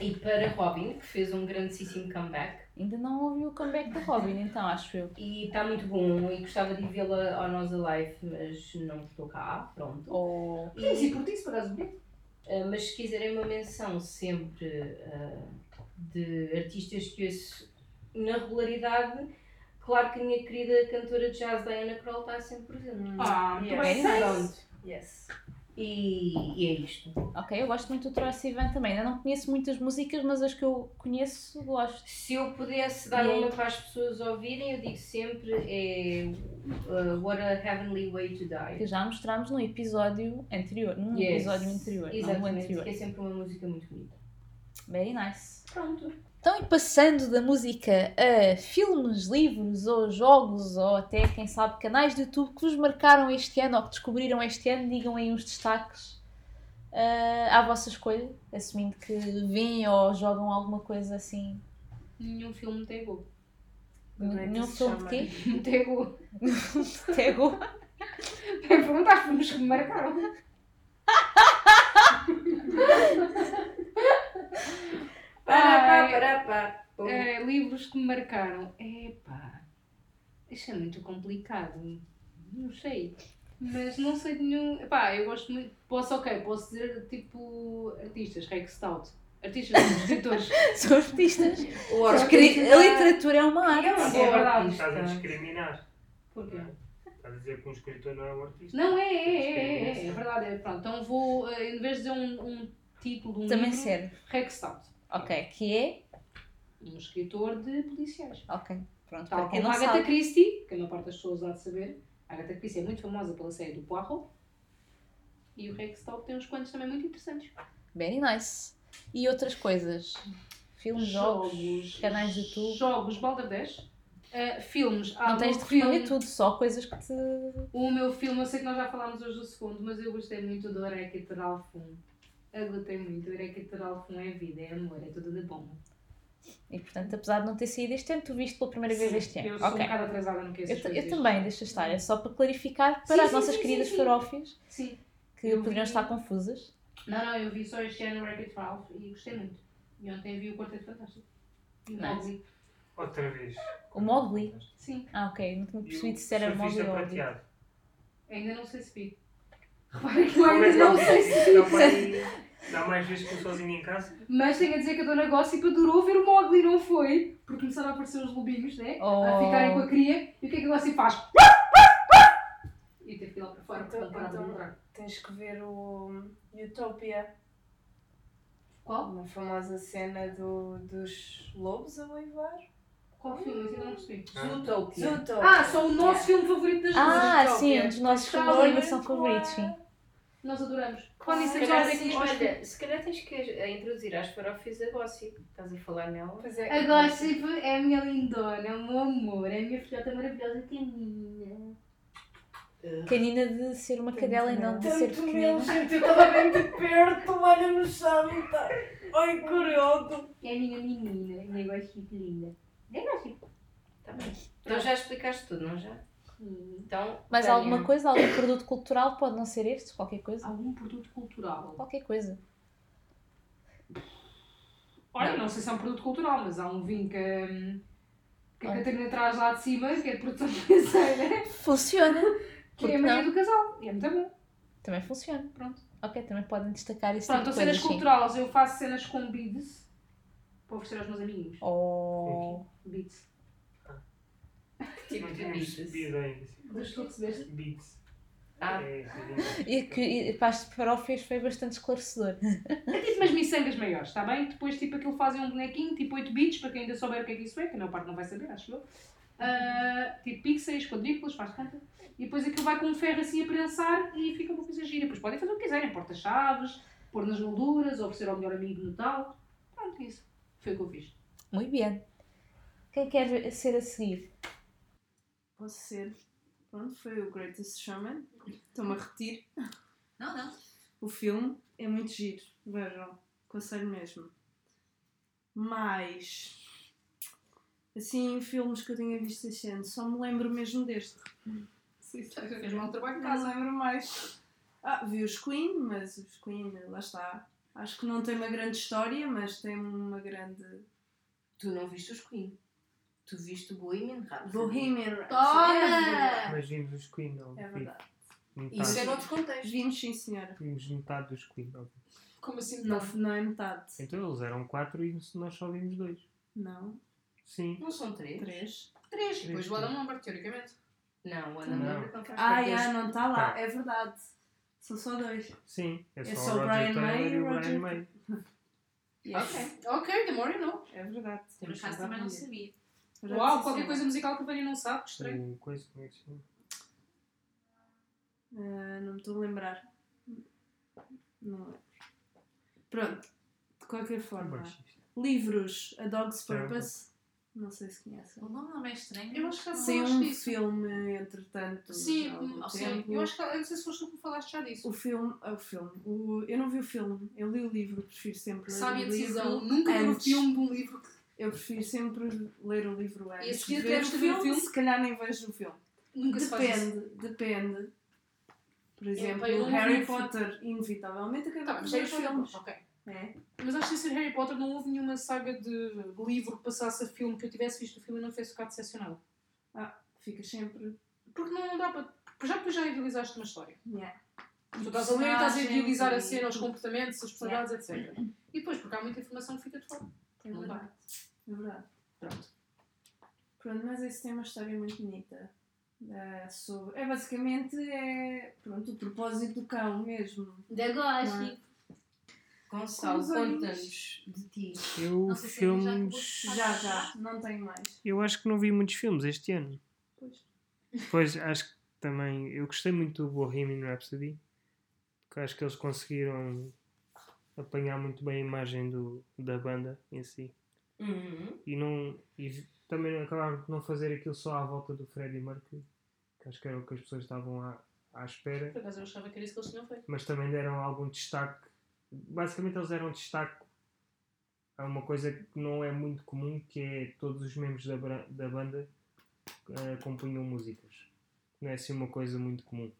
e para Robin, que fez um grandíssimo comeback. Ainda não ouvi o comeback da Robin, então acho eu. E está muito bom e gostava de vê-la ao Nós Alive, mas não estou cá, pronto. Ou Sim, sim, por isso, por acaso. Uh, mas se quiserem uma menção sempre uh, de artistas que ouço na regularidade, claro que a minha querida cantora de jazz Diana Kroll está sempre presente. Ah, muito Yes. bem. Pronto. Yes. E, e é isto. Ok, eu gosto muito do Troy Sivan também. Ainda não conheço muitas músicas, mas as que eu conheço gosto. Se eu pudesse dar uma para as pessoas ouvirem, eu digo sempre é uh, What a Heavenly Way to Die. Que já mostramos no episódio anterior. Num Yes. episódio anterior. Não, Exatamente, anterior. que é sempre uma música muito bonita. Very nice. Pronto. Então, e passando da música a filmes, livros ou jogos, ou até, quem sabe, canais de YouTube que vos marcaram este ano ou que descobriram este ano, digam aí uns destaques ah, à vossa escolha, assumindo que veem ou jogam alguma coisa assim. Nenhum filme me pegou. É Nenhum filme de quê? Me pegou. Tego. É perguntar os filmes que me marcaram. Para, Ai. para, para. Pum. Eh, livros que me marcaram. Epá, isto é muito complicado. Não sei. Mas não sei de nenhum. Epá, eu gosto muito. Posso, ok, posso dizer tipo artistas, Rex Stout. Artistas, não, escritores. São artistas. O A artista- escri- a literatura é uma arte. É uma É boa verdade. artista. Estás a discriminar. Porquê? Estás a dizer que um escritor não é um artista. Não, é, é, é, é, é, é verdade. É, pronto, então vou, eh, em vez de dizer um, um título de um Também livro, serve. Rex Stout. Ok, que é. Um escritor de policiais. Ok, pronto. Tal para quem como Agatha sabe. Christie, que a maior parte das pessoas há de saber. A Agatha Christie é muito famosa pela série do Poirot. E o Rex Stout tem uns quantos também muito interessantes. Very nice. E outras coisas? Filmes, jogos, canais de YouTube. Jogos, Balderdash. Uh, filmes. Há Não tens de responder filme- tudo, só coisas que te. O meu filme, eu sei que nós já falámos hoje do segundo, mas eu gostei muito do Erequiter Alfum. Gostei muito. O Erequiter Alfum é vida, é amor, é tudo de bom. E portanto, apesar de não ter saído este ano, tu viste pela primeira vez este ano. Eu sou ok. um bocado atrasada no que Eu, eu também, deixa estar. É só para clarificar para Sim, as sim, nossas sim, queridas sim, sim. farófias Sim. que Eu poderiam vi- estar confusas. Não, não, eu vi só este ano o Wreck-It Ralph e gostei muito. E ontem vi o Quarteto Fantástico. E o. Mowgli. Outra vez. O Mowgli. Sim, Ah, ok. Não tinha percebido se era Mowgli ou ainda não sei se vi. Repara que eu é ainda que não não sei se. Não vai- Dá mais vezes que eu sozinho em casa? Mas tenho a dizer que a Dona Gossip adorou ver o Mowgli, não foi? Porque começaram a aparecer os lobinhos, né? Oh. A ficarem com a cria. E o que é que a Gossip faz? E teve que ir lá para fora Então- não de então- mudar. Tens que ver o Utopia. Qual? Uma famosa cena do, dos lobos a uivar. Qual filme? Ainda não percebi. Ah. Zootopia. Ah, só o nosso filme favorito das duas. Ah, Zootopia. sim, um dos nossos bem, animação Com favoritos, sim. Nós adoramos. É Se calhar, que sim, nós olha, se calhar tens que a introduzir às farófias a Gossip. Estás a falar nela? Pois é. A Gossip é a minha lindona, é o meu amor, é a minha filhota maravilhosa caninha. Canina de ser uma cadela e não de ser Tanto pequenina. mesmo, gente, eu estava bem de perto, olha no chão e tá. Ai, curioso. É a minha menina, a minha Gossip linda. É Gossip. Tá bem. Então já explicaste tudo, não já? Então, Mais Tânia, alguma coisa? Algum produto cultural? Pode não ser este? Qualquer coisa? Algum produto cultural? Qualquer coisa. Olha, não sei se é um produto cultural, mas há um vinho que, hum, que a. Catarina traz lá de cima, que é de produção financeira, Funciona. que é Porque a Maria não? do Casal. E é muito bom. Também funciona. Pronto. Ok, também podem destacar esse Pronto, tipo cenas culturais, eu faço cenas com beads para oferecer aos meus amiguinhos. Oh. Beads. Tipo de beats. ainda. Mas tu recebeste? Beats. Ah. É, sim. E que e para as farófias foi bastante esclarecedor. É tipo umas miçangas maiores, está bem? Depois, tipo, aquilo fazem um bonequinho, tipo 8 bits, para quem ainda souber o que é que isso é, que a maior parte não vai saber, acho eu. Ah, tipo pixels, quadrículas, faz tanta. E depois aquilo vai com um ferro assim a prensar e fica uma coisa gira. Depois podem fazer o que quiserem, porta-chaves, pôr nas molduras, oferecer ao melhor amigo no tal. Pronto, isso. Foi o que eu fiz. Muito bem. Quem quer ser a seguir? Posso ser. Pronto, foi o Greatest Showman. Estou-me a repetir. Não, não. O filme é muito giro. Vejam. Aconselho mesmo. Mas. Assim, filmes que eu tenha visto este ano, só me lembro mesmo deste. Sim. Fez mal trabalho de Não casa. lembro mais. Ah, vi os Queen, mas os Queen, lá está. Acho que não tem uma grande história, mas tem uma grande. Tu não viste os Queen. Tu viste o Bohemian Rhapsody. Bohemian Rhapsody. Toma! Mas vimos os Queen, não. É verdade. Metade, Isso é noutro contexto. Vimos, sim, senhora. Vimos metade dos Queen. não. Como assim? Não, Não, não é metade. Então eles eram quatro e nós só vimos dois. Não, Sim. Não são três? três. Três. Depois Três, o Adam Lambert, teoricamente. Não, o Ana Não. Lambert não faz Ah, parte já, deste- não está lá, Tá. é verdade. São só dois. Sim. É só, É o só o Roger Brian May e e o o Brian Roger- May. Yes. Ok. Ok, the more you know. É verdade. Por Temos acaso também não sabia. Verdade, Uau, qualquer coisa musical que a Vânia não sabe, que estranho. O coisa, como é que se chama? Ah, não me estou a lembrar. Não lembro. Pronto, de qualquer forma. Livros, A Dog's Certo. Purpose. Não sei se conhecem. O nome não é estranho. Eu acho que já falaste um disso. filme, entretanto. Sim, sim. Eu acho que eu não sei se foste tu que falaste já disso. O filme, ah, o filme. O, eu não vi o filme, eu li o livro, prefiro sempre Sabe a o decisão. livro. Nunca vi um antes. filme de um livro que Eu prefiro sempre ler o livro antes. E ver o filme, filme? se calhar nem vejo o filme. nunca se faz isso. Depende, depende. Por exemplo, eu não o vi Harry. Potter, inevitavelmente, acabei Tá, por mas ver os Potter, filmes. ok. É. Mas acho que sem ser Harry Potter não houve nenhuma saga de livro que passasse a filme que eu tivesse visto o filme e não tivesse ficado decepcionado. Ah, ficas sempre. Porque não, não dá para. porque Já depois já idealizaste uma história. Yeah. Tu estás a ler e estás a idealizar a cena, os comportamentos, as personalidades, etc. E depois, porque há muita informação que fica de fora. É Não dá. É verdade. Pronto. Pronto, mas esse tem uma história muito bonita. É, sobre... é basicamente é, pronto, o propósito do cão mesmo. Da Goshi. Gonçalo, Com os olhos. conta-nos de ti. Eu, Não sei se filmes. de Já, já, não tenho mais. Eu acho que não vi muitos filmes este ano. Pois. Pois, acho que também. Eu gostei muito do Bohemian Rhapsody. Porque acho que eles conseguiram apanhar muito bem a imagem do, da banda em si. Uhum. E, não, e também acabaram por não fazer aquilo só à volta do Freddie Mercury. Que acho que era o que as pessoas estavam à, à espera. Por acaso eu achava que era isso que eles tinham feito. mas também deram algum destaque. Basicamente, eles deram destaque a uma coisa que não é muito comum, que é todos os membros da, da banda eh, compunham músicas. Não é assim uma coisa muito comum.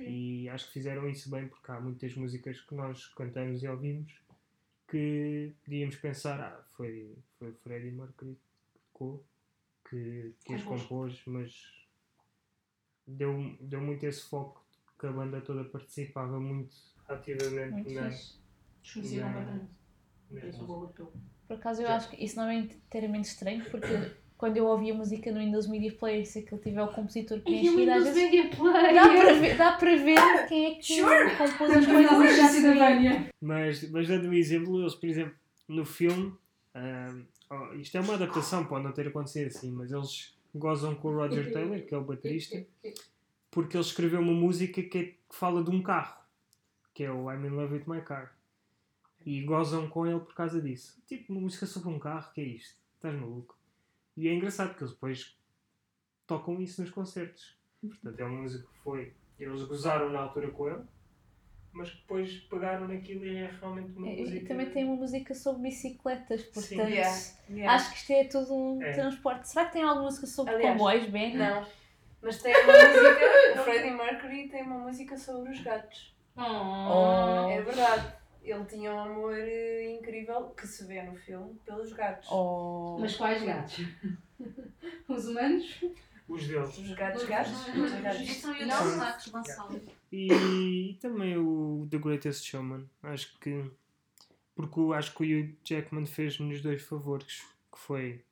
E acho que fizeram isso bem, porque há muitas músicas que nós cantamos e ouvimos que podíamos pensar, ah, foi, foi o Freddie Mercury que tocou, que, que as Compôs. mas deu, deu muito esse foco que a banda toda participava muito ativamente Muito na, na lapel. Por acaso eu Já. acho que isso não é inteiramente estranho, porque quando eu ouvi a música no Windows Media Player, se aquele tiver o compositor às vezes dá para ver, dá para ver quem é que compôs as coisas vê. Mas, mas dando um exemplo, eles, por exemplo, no filme, ah, oh, isto é uma adaptação, pode não ter acontecido assim, mas eles gozam com o Roger Taylor, que é o baterista, porque ele escreveu uma música que, é- que fala de um carro, que é o I'm in Love with My Car. E gozam com ele por causa disso. Tipo, uma música sobre um carro, que é isto? Estás maluco? E é engraçado que eles depois tocam isso nos concertos. Portanto, é uma música que foi. Eles gozaram na altura com ele, mas que depois pegaram naquilo e é realmente uma E, música. e também tem uma música sobre bicicletas, portanto Sim. Yeah, yeah. acho que isto é tudo um É. transporte. Será que tem alguma música sobre Aliás, comboios, Ben? Não. Mas tem uma música, o Freddie Mercury tem uma música sobre os gatos. Oh. É verdade. Ele tinha um amor eh, incrível que se vê no filme pelos gatos. Oh. Mas quais gatos? Os humanos? Os deles. Os gatos gatos? Os gatos. São Gonçalo. E, e também o The Greatest Showman. Acho que. Porque acho que o Hugh Jackman fez-nos dois favores. Que foi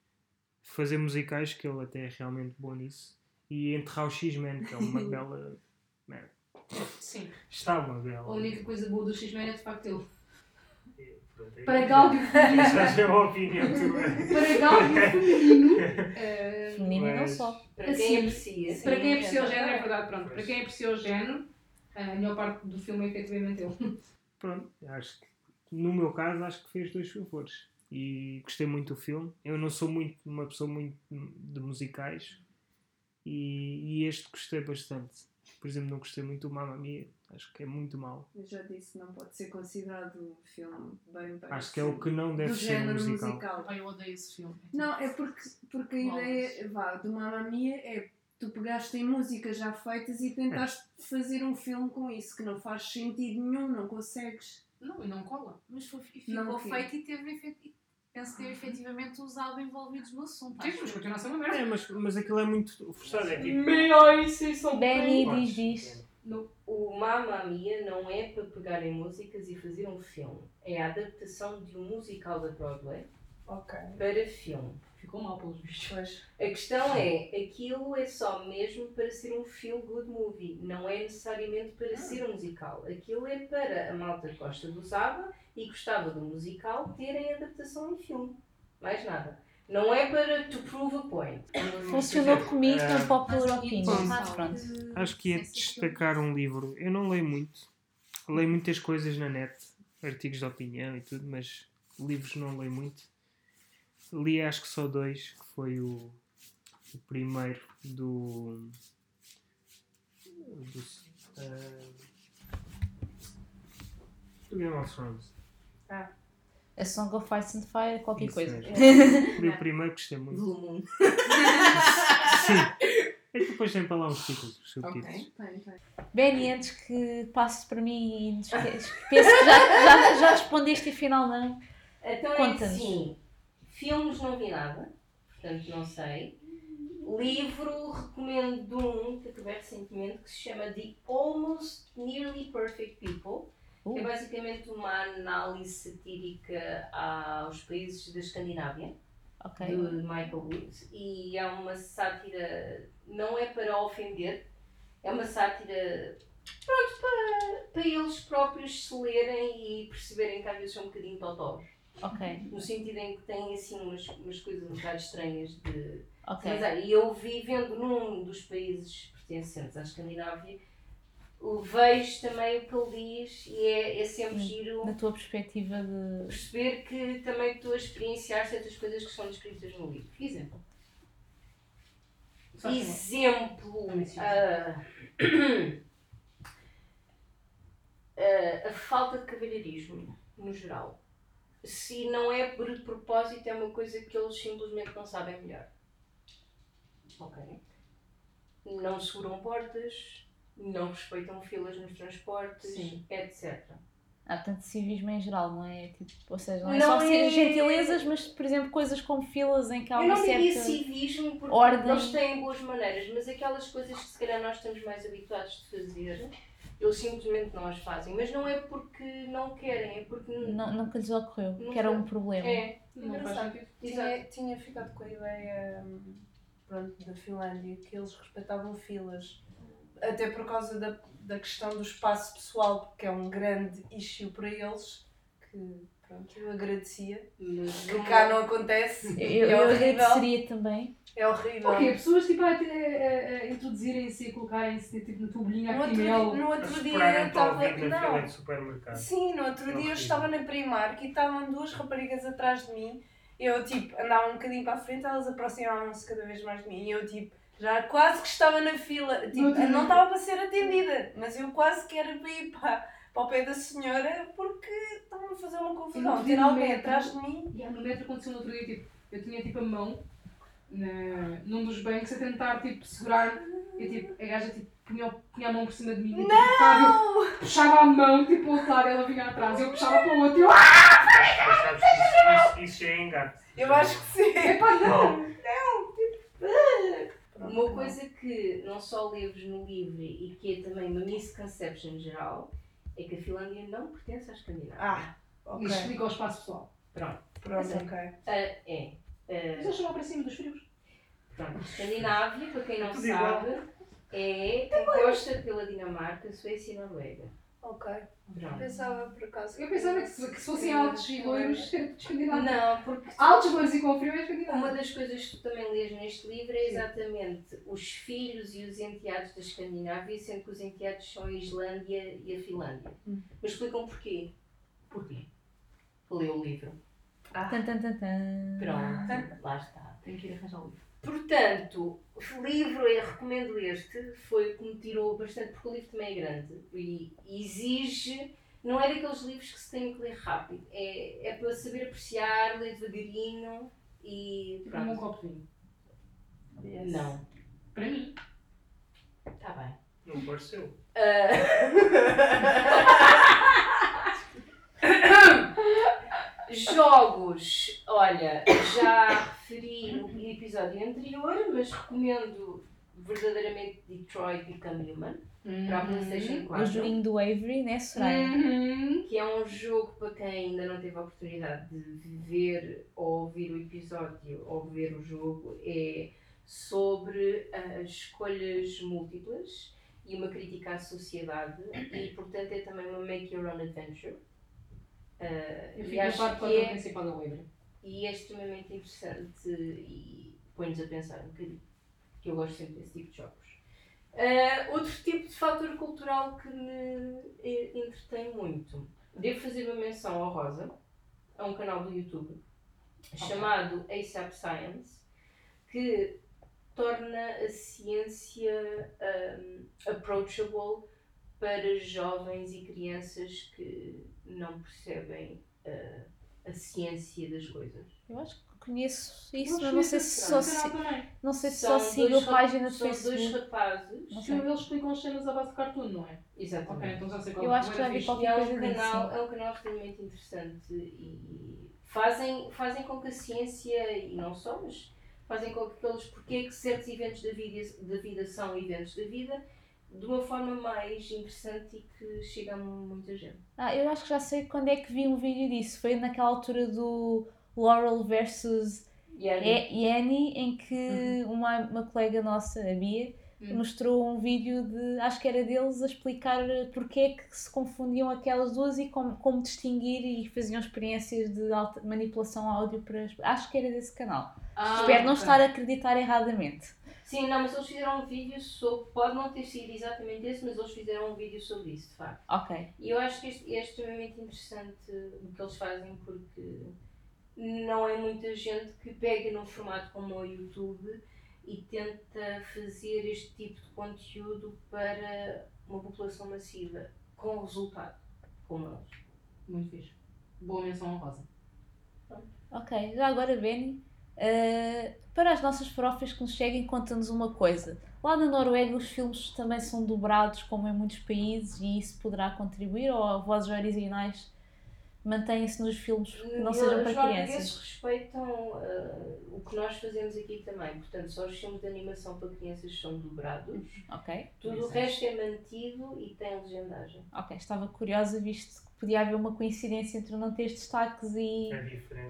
fazer musicais, que ele até é realmente bom nisso. E enterrar o X-Men, que é uma bela. merda. Sim. Está uma A bela. única coisa boa do X-Men é de facto ele. Pronto, é Para. Gáudio feminino. Já é uma opinião. Para Gáudio feminino. Feminino e não só. Para Assim, quem aprecia. para quem Sim, aprecia o género, é verdade, pronto. Para quem aprecia o género, a melhor parte do filme é efetivamente ele. Pronto, acho que. No meu caso, acho que fez dois favores. e gostei muito do filme. Eu não sou muito uma pessoa muito de musicais e, e este gostei bastante. Por exemplo, não gostei muito do Mamma Mia, acho que é muito mau. Eu já disse, não pode ser considerado um filme bem bem. Acho que é o que não deve do ser género musical. musical. Ai, eu odeio esse filme. Não, é porque, porque a Bolas. ideia vá, do Mamma Mia é tu pegaste em músicas já feitas e tentaste fazer um filme com isso, que não faz sentido nenhum, não consegues. Não, e não cola. Mas foi, Não, ficou ok. feito e teve efet- penso que teve efetivamente os álbuns envolvidos no assunto. Acho mas continua a ser uma merda. É, mas, mas aquilo é muito forçado. É tipo. Benny Podes. diz diz. No, o Mamma Mia não é para pegarem músicas e fazer um filme. É a adaptação de um musical da Broadway Ok. para filme. Ficou mal pelos bichos. Pois. A questão é, aquilo é só mesmo para ser um feel good movie, não é necessariamente para ser um musical. Aquilo é para a malta que gosta do Zaba e gostava do musical terem adaptação em filme. Mais nada. Não é para to prove a point. Funcionou comigo Ah, na popular Mas opinion. acho Pronto. que- ser destacar um livro. Eu não leio muito. Leio muitas coisas na net, artigos de opinião e tudo, mas livros não leio muito. Li acho que só dois, que foi o, o primeiro do. do ah, do Game of Thrones. A Song of Ice and Fire, qualquer Isso coisa. mesmo. Li o primeiro, gostei muito. Blue Moon. Sim. É que depois tem para lá uns títulos, os subtítulos. Tem, tem. Benny, antes que passe para mim e penso que já, já, já respondeste e afinal não. Então é Conta-nos. assim, filmes não vi nada, portanto não sei. Livro, recomendo um que acabei recentemente que se chama The Almost Nearly Perfect People. que É Uh. basicamente uma análise satírica aos países da Escandinávia, Ok. de Michael Wood. E é uma sátira, não é para ofender, é uma sátira, pronto, para, para eles próprios se lerem e perceberem que às vezes são um bocadinho totós. Ok. No sentido em que têm assim umas, umas coisas um bocado estranhas de. Ok. Mas, olha, E eu vivendo num dos países pertencentes à Escandinávia, o vejo também o que ele diz e é, é sempre Hum. giro Na tua perspectiva de. perceber que também estou a experienciar certas coisas que são descritas no livro. Exemplo. Só. Exemplo, sim. ah, ah, a falta de cavalheirismo, no geral. Se não é por propósito, é uma coisa que eles simplesmente não sabem melhor. Ok. Não seguram portas, não respeitam filas nos transportes, Sim. etc. Ah, portanto, civismo em geral, não é? Tipo, ou seja, não é Não só é- gentilezas, mas, por exemplo, coisas como filas em que há Eu uma não certa. diria civismo porque ordem. eles têm boas maneiras, mas aquelas coisas que se calhar nós estamos mais habituados de fazer, eles simplesmente não as fazem. Mas não é porque não querem, é porque. Não, nunca lhes ocorreu, Nunca. que era um problema. É, Não Engraçado. Tinha, tinha ficado com a ideia hum, pronto, da Finlândia que eles respeitavam filas. Até por causa da, da questão do espaço pessoal, porque é um grande issue para eles. Que pronto, eu agradecia. mas Que cá não acontece. Eu, é eu horrível. agradeceria também. É horrível. Ok, pessoas tipo a, a, a, a introduzirem-se e colocarem-se tipo, na tua bolinha No aqui outro, mel. no outro dia eu estava. Não. Sim, no outro dia eu estava na Primark e estavam duas raparigas atrás de mim. Eu, tipo, andava um bocadinho para a frente, elas aproximavam-se cada vez mais de mim. E eu, tipo, já quase que estava na fila. Tipo, não estava para ser atendida, mas eu quase que era para ir para, para o pé da senhora porque estavam a fazer uma confusão. não Ter alguém atrás de mim. E no metro aconteceu no outro dia, tipo, eu tinha tipo a mão na, num dos bancos a tentar tipo segurar e tipo, a gaja tipo, punha, punha a mão por cima de mim e tipo, ficava- eu puxava a mão tipo ao lado ela vinha atrás, eu puxava para o outro e eu "Ah, Mas isso, isso, é engate. Eu acho que sim. epá não! Uma coisa que não só leves no livro e que é também uma misconception geral é que a Finlândia não pertence à Escandinávia. Ah, ok. explica o espaço pessoal. Pronto. Pronto, ok. Ah, é. Ah, Mas eles chamam para cima dos frios. Pronto, Escandinávia, para quem não sabe, é composta pela Dinamarca, Suécia e Noruega. Ok. Pronto. Pensava por acaso. Eu pensava que se, que se fossem altos e loiros, escandinavo. Não, porque Altos, loiros e com frio é uma escandinavo. das coisas que tu também lês neste livro é exatamente os filhos e os enteados da Escandinávia, sendo que os enteados são a Islândia e a Finlândia. Hum. Mas explicam porquê. Porquê? Lê o livro. Ah, Tan, tan, tan, tan. pronto, lá está. Tenho que ir arranjar o livro. Portanto, o livro, eu recomendo este, foi o que me tirou bastante, porque o livro também é grande e exige, não é daqueles livros que se tem que ler rápido, é, é para saber apreciar, ler devagarinho e Tipo como um copo de vinho. Não, Para mim. está bem. Não pareceu. Jogos, olha, já referi no episódio anterior, mas recomendo verdadeiramente Detroit Become Human para a PlayStation O 4. joguinho do Avery, né, Soraya? Uhum. que é um jogo para quem ainda não teve a oportunidade de ver ou ouvir o episódio ou ver o jogo, é sobre as escolhas múltiplas e uma crítica à sociedade e portanto é também uma make your own adventure. Ah, Eu fico a acho par com a que é, principal da Waverly. E é extremamente interessante e põe-nos a pensar um bocadinho, que eu gosto sempre desse tipo de jogos. Ah, outro tipo de fator cultural que me eh, entretém muito. Devo fazer uma menção ao Rosa, a um canal do YouTube chamado ASAP Science, que torna a ciência um, approachable para jovens e crianças que não percebem uh, a ciência das coisas. Eu acho que conheço isso, mas não sei se só, também. não sei se só sigo a página de São dois Facebook. rapazes. Que eles explicam as cenas à base de cartoon, não é? Exatamente. Ok, então já sei qual Eu é. acho que já vi qualquer é coisa um disso, é um canal extremamente interessante e fazem, fazem com que a ciência, e não só, mas fazem com que aqueles porquê que certos eventos da vida, da vida são eventos da vida de uma forma mais interessante e que chega a muita gente. Ah, eu acho que já sei quando é que vi um vídeo disso. Foi naquela altura do Laurel versus Yanni, em que uma, uma colega nossa, a Bia, Hum. mostrou um vídeo de, acho que era deles, a explicar porque é que se confundiam aquelas duas e como, como distinguir e faziam experiências de alta- manipulação áudio para. Acho que era desse canal. Ah, Espero não ok. estar a acreditar erradamente. Sim, não, mas eles fizeram um vídeo sobre, pode não ter sido exatamente esse, mas eles fizeram um vídeo sobre isso, de facto. Ok. E eu acho que este é extremamente interessante o que eles fazem porque não é muita gente que pega num formato como o YouTube e tenta fazer este tipo de conteúdo para uma população massiva com resultado, como nós. Muito fixe. Boa menção honrosa. Ok, já agora, Benny, eh, para as nossas farofas que nos cheguem, conta-nos uma coisa. Lá na Noruega os filmes também são dobrados, como em muitos países, e isso poderá contribuir ou vozes originais mantêm-se nos filmes que não sejam os para crianças? respeitam ah, o que nós fazemos aqui também. Portanto, só os filmes de animação para crianças são dobrados. Ok, Tudo o resto é mantido e tem legendagem. ok, estava curiosa, visto que podia haver uma coincidência entre não ter destaques e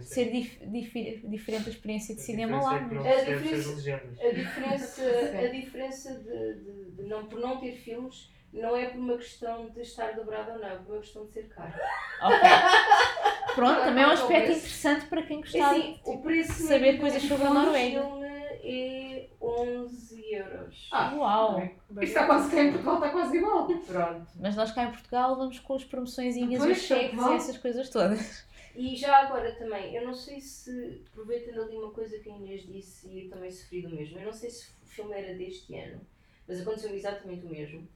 ser dif- difi- diferente a experiência de a cinema diferença lá. é que não A diferença- as legendas. A diferença, a diferença de, de- de não, por não ter filmes não é por uma questão de estar dobrado ou não, é por uma questão de ser caro. Ok. Pronto, também é um aspecto interessante para quem É gostar. assim, o preço saber médio coisas de sobre a Noruega. filme é 11 euros. Ah, Uau! Isto está quase cá em Portugal, está quase igual. Pronto. Mas nós cá em Portugal vamos com as promoções e os cheques e essas coisas todas. E já agora também, eu não sei se, aproveitando ali uma coisa que a Inês disse e eu também sofri do mesmo, eu não sei se o filme era deste ano, mas aconteceu exatamente o mesmo.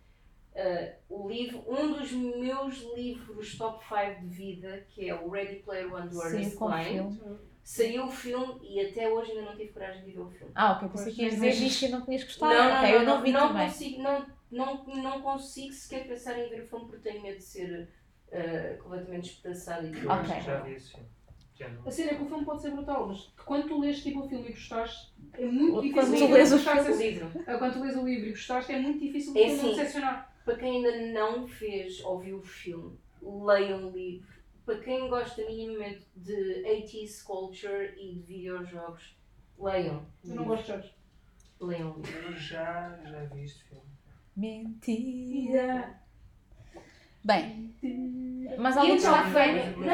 Ah, o livro, um dos meus livros top 5 de vida, que é o Ready Player One do Ernest filme. saiu o filme e até hoje ainda não tive coragem de ver o filme. Ah, ok, pensei que ias dizer isto e não tinhas gostado. ok, eu não vi não também. Consigo, não, não, não consigo sequer pensar em ver o filme porque tenho medo de ser ah, completamente despedaçado e tudo. Eu acho Ok. que já vi esse filme. Não. A cena é que o filme pode ser brutal, mas quando tu lês tipo, o filme e gostaste, é muito Quando difícil. tu de lês o O livro. Ah, Quando tu lês o livro e gostaste, é muito difícil de É tu não assim. decepcionar. Para quem ainda não fez ou viu o filme, leiam o livro. Para quem gosta minimamente de 80s culture e de videojogos, leiam. Eu não gosto de jogos. Leiam o livro. Eu já, já vi este filme. Mentira. Bem, mas E algum então? Vânia, não,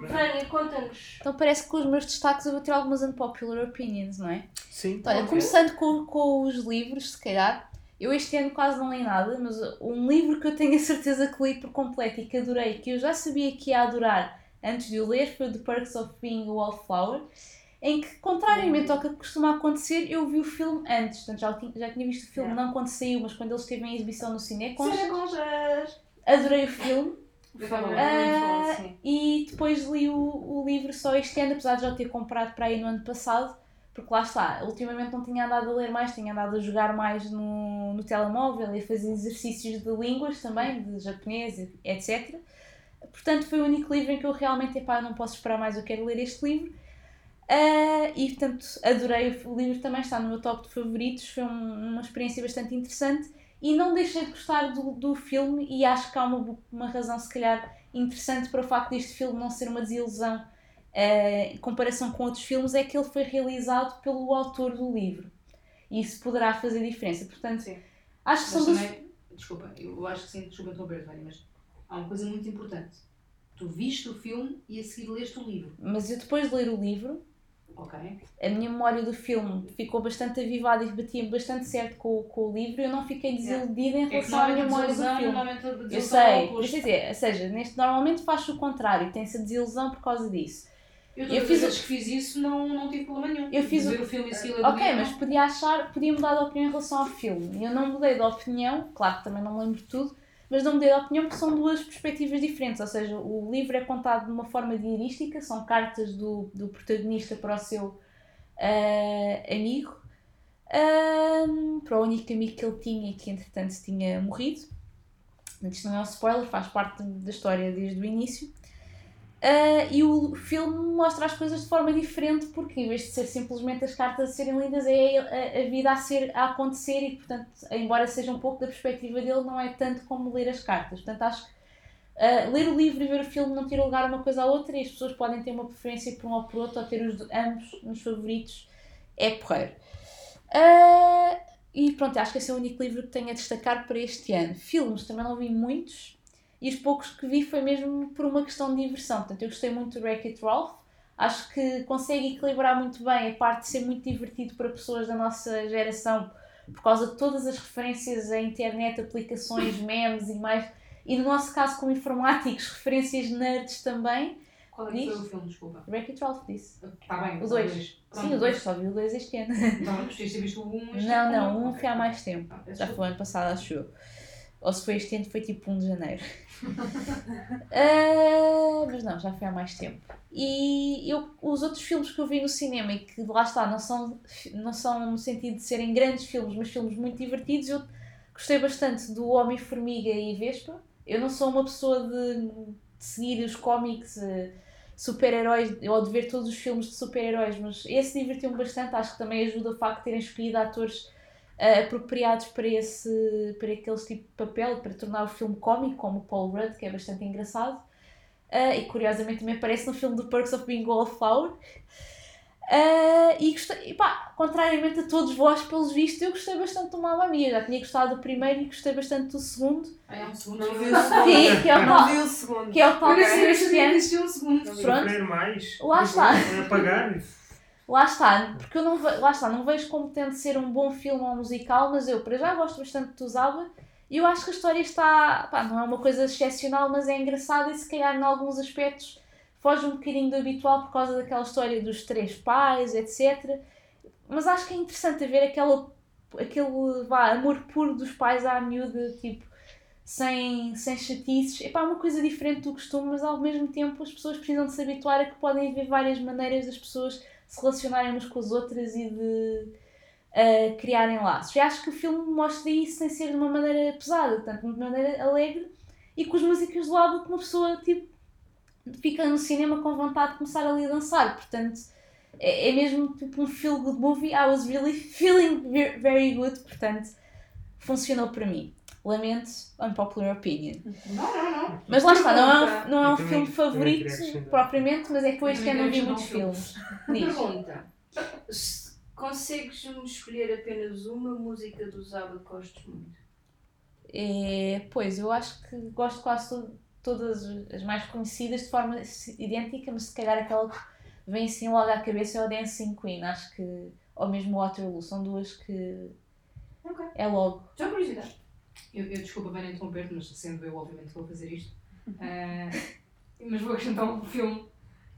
não, Vânia, conta-nos. Então parece que com os meus destaques eu vou ter algumas unpopular opinions, não é? Sim. Olha, ok. começando com, com os livros, se calhar. Eu este ano quase não li nada, mas um livro que eu tenho a certeza que li por completo e que adorei, que eu já sabia que ia adorar antes de o ler foi The Perks of Being a Wallflower, em que, contrariamente ao que costuma acontecer, eu vi o filme antes. Portanto, já, tinha- já tinha visto o filme, não quando saiu, mas quando ele esteve em exibição no Cineconcha. Cena conchas! Adorei o filme. Sim. E depois li o, o livro só este ano, apesar de já o ter comprado para aí no ano passado, porque lá está, ultimamente não tinha andado a ler mais, tinha andado a jogar mais no, no telemóvel e a fazer exercícios de línguas também, de japonês, etc. Portanto, foi o único livro em que eu realmente, epá, não posso esperar mais, eu quero ler este livro. Ah, e portanto, adorei o livro, também está no meu top de favoritos, foi um- uma experiência bastante interessante e não deixei de gostar do, do filme e acho que há uma, uma razão se calhar interessante para o facto deste filme não ser uma desilusão eh, em comparação com outros filmes é que ele foi realizado pelo autor do livro e isso poderá fazer diferença portanto Sim. acho que Mas são também, desculpa, eu acho que sim, desculpa interromper, Vânia, mas há uma coisa muito importante. Tu viste o filme e a seguir leste o livro, mas eu depois de ler o livro ok? a minha memória do filme ficou bastante avivada e batia bastante certo com, com o livro eu não fiquei desiludida em É relação à normalmente a memória do desilusão, filme Eu é sei, dizer, ou seja, neste, normalmente faz o contrário, tem-se a desilusão por causa disso. Eu, Eu fiz que fiz isso não, não tive problema nenhum. Eu fiz o- ver o filme Ok, mas podia achar, podia mudar de opinião em relação ao filme. Eu não mudei de opinião, claro que também não me lembro de tudo, mas não mudei de opinião porque são duas perspectivas diferentes. Ou seja, o livro é contado de uma forma diarística, são cartas do, do protagonista para o seu ah, amigo, ahm, para o único amigo que ele tinha e que entretanto tinha morrido. Isto não é um spoiler, faz parte da história desde o início. Ah, e o filme mostra as coisas de forma diferente porque em vez de ser simplesmente as cartas a serem lidas é a, a vida a, ser, a acontecer e portanto embora seja um pouco da perspectiva dele não é tanto como ler as cartas. Portanto acho que ah, ler o livro e ver o filme não tira lugar uma coisa à outra e as pessoas podem ter uma preferência por um ou por outro ou ter os ambos nos favoritos é porreiro. Ah, e pronto, acho que esse é o único livro que tenho a destacar para este ano. Filmes também não vi muitos e os poucos que vi foi mesmo por uma questão de diversão. Portanto, eu gostei muito do Wreck-It Ralph. Acho que consegue equilibrar muito bem a parte de ser muito divertido para pessoas da nossa geração por causa de todas as referências à internet, aplicações, memes e mais. E no nosso caso, como informáticos, referências nerds também. Qual é que foi o filme, desculpa? Wreck-It Ralph disse. Está bem, O dois. Sim, o 2, só vi o 2 este ano. Não, tens de ter visto o 1, mas... Não, não, um foi há mais tempo. Ah, Já foi ano passado, acho eu. Ou se foi este ano, foi tipo 1 de janeiro. Ah, mas não, já foi há mais tempo. E eu, os outros filmes que eu vi no cinema e que lá está, não são, não são no sentido de serem grandes filmes, mas filmes muito divertidos, eu gostei bastante do Homem-Formiga e Vespa. Eu não sou uma pessoa de, de seguir os cómics, eh, super-heróis, ou de ver todos os filmes de super-heróis, mas esse divertiu-me bastante. Acho que também ajuda o facto de terem escolhido atores eh, apropriados para, esse, para aquele tipo de papel, para tornar o filme cómico, como o Paul Rudd, que é bastante engraçado. Eh, e curiosamente também aparece no filme do Perks of Being a Wallflower. Eh, e gostei, e pá, contrariamente a todos vós, pelos vistos, eu gostei bastante do Mamma Mia. Já tinha gostado do primeiro e gostei bastante do segundo. Ah, é um segundo. Não eu- vi o segundo. Sim, que é o Não tal, vi o segundo. que é o tal Eu este que ano. existia um segundo. Se eu Pronto. mais, Lá eu está. apagar. Lá está, porque eu não, lá está, não vejo como tendo de ser um bom filme ou um musical, mas eu para já gosto bastante do Zaba e eu acho que a história está, pá, não é uma coisa excepcional, mas é engraçada e se calhar em alguns aspectos foge um bocadinho do habitual por causa daquela história dos três pais, etc. Mas acho que é interessante ver aquela, aquele vá, amor puro dos pais à miúda, tipo, sem, sem chatices. É uma coisa diferente do costume, mas ao mesmo tempo as pessoas precisam de se habituar a que podem haver várias maneiras das pessoas se relacionarem umas com as outras e de eh, criarem laços. E acho que o filme mostra isso sem ser de uma maneira pesada, tanto de uma maneira alegre e com as músicas do lado que uma pessoa tipo, fica no cinema com vontade de começar ali a dançar. Portanto, é, é mesmo tipo um feel good movie. I was really feeling ve- very good, portanto, funcionou para mim. Lamento, unpopular opinion. Não, não, não. Mas lá está, não é um, não é um filme favorito propriamente, mas é que eu este ano não vi muitos filmes. Pergunta: se consegues-me escolher apenas uma música do Zaba que gostes muito? É, pois, eu acho que gosto quase to- todas as mais conhecidas de forma idêntica, mas se calhar aquela que vem assim logo à cabeça é o Dancing Queen, acho que, ou mesmo Waterloo, são duas que Ok. é logo. Já curiosidade. Eu, eu desculpa bem interromper-te, mas sendo eu, obviamente, vou fazer isto. Ah, mas vou acrescentar um filme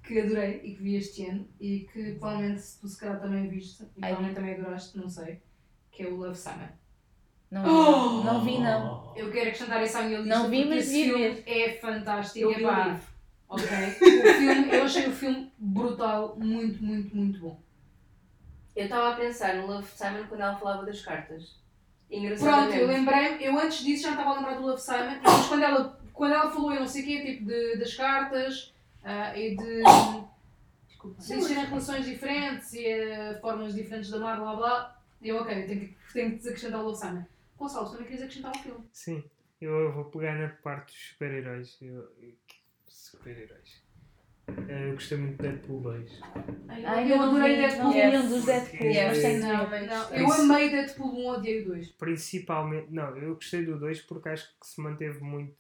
que adorei e que vi este ano e que provavelmente tu se calhar também viste e provavelmente também adoraste, não sei, que é o Love Simon. Não vi, não. vi, não. Eu quero acrescentar isso à minha lista Não vi, mas esse devia filme ver. é fantástico. Eu Epá, livro. Ok. O filme, eu achei o filme brutal, muito, muito, muito bom. Eu estava a pensar no Love Simon quando ela falava das cartas. Pronto, eu lembrei, eu antes disso já estava a lembrar do Love Simon, mas quando ela, quando ela falou eu não sei o quê, tipo de, das cartas ah, e de, Desculpa. de existirem relações diferentes e eh, formas diferentes de amar, blá blá, eu ok, tenho que, tenho que desacrescentar o Love Simon. Gonçalo, também querias acrescentar um filme? Sim, eu vou pegar na parte dos super-heróis. Eu- eu- Super-heróis. Eh, Eu gostei muito de Deadpool 2. Ai, eu não adorei Deadpool. Não vi Yes. um dos Deadpool, tenho de Não, mas- Não, eu amei Deadpool 1, odiei o 2. Principalmente, não, eu gostei do 2 porque acho que se manteve muito,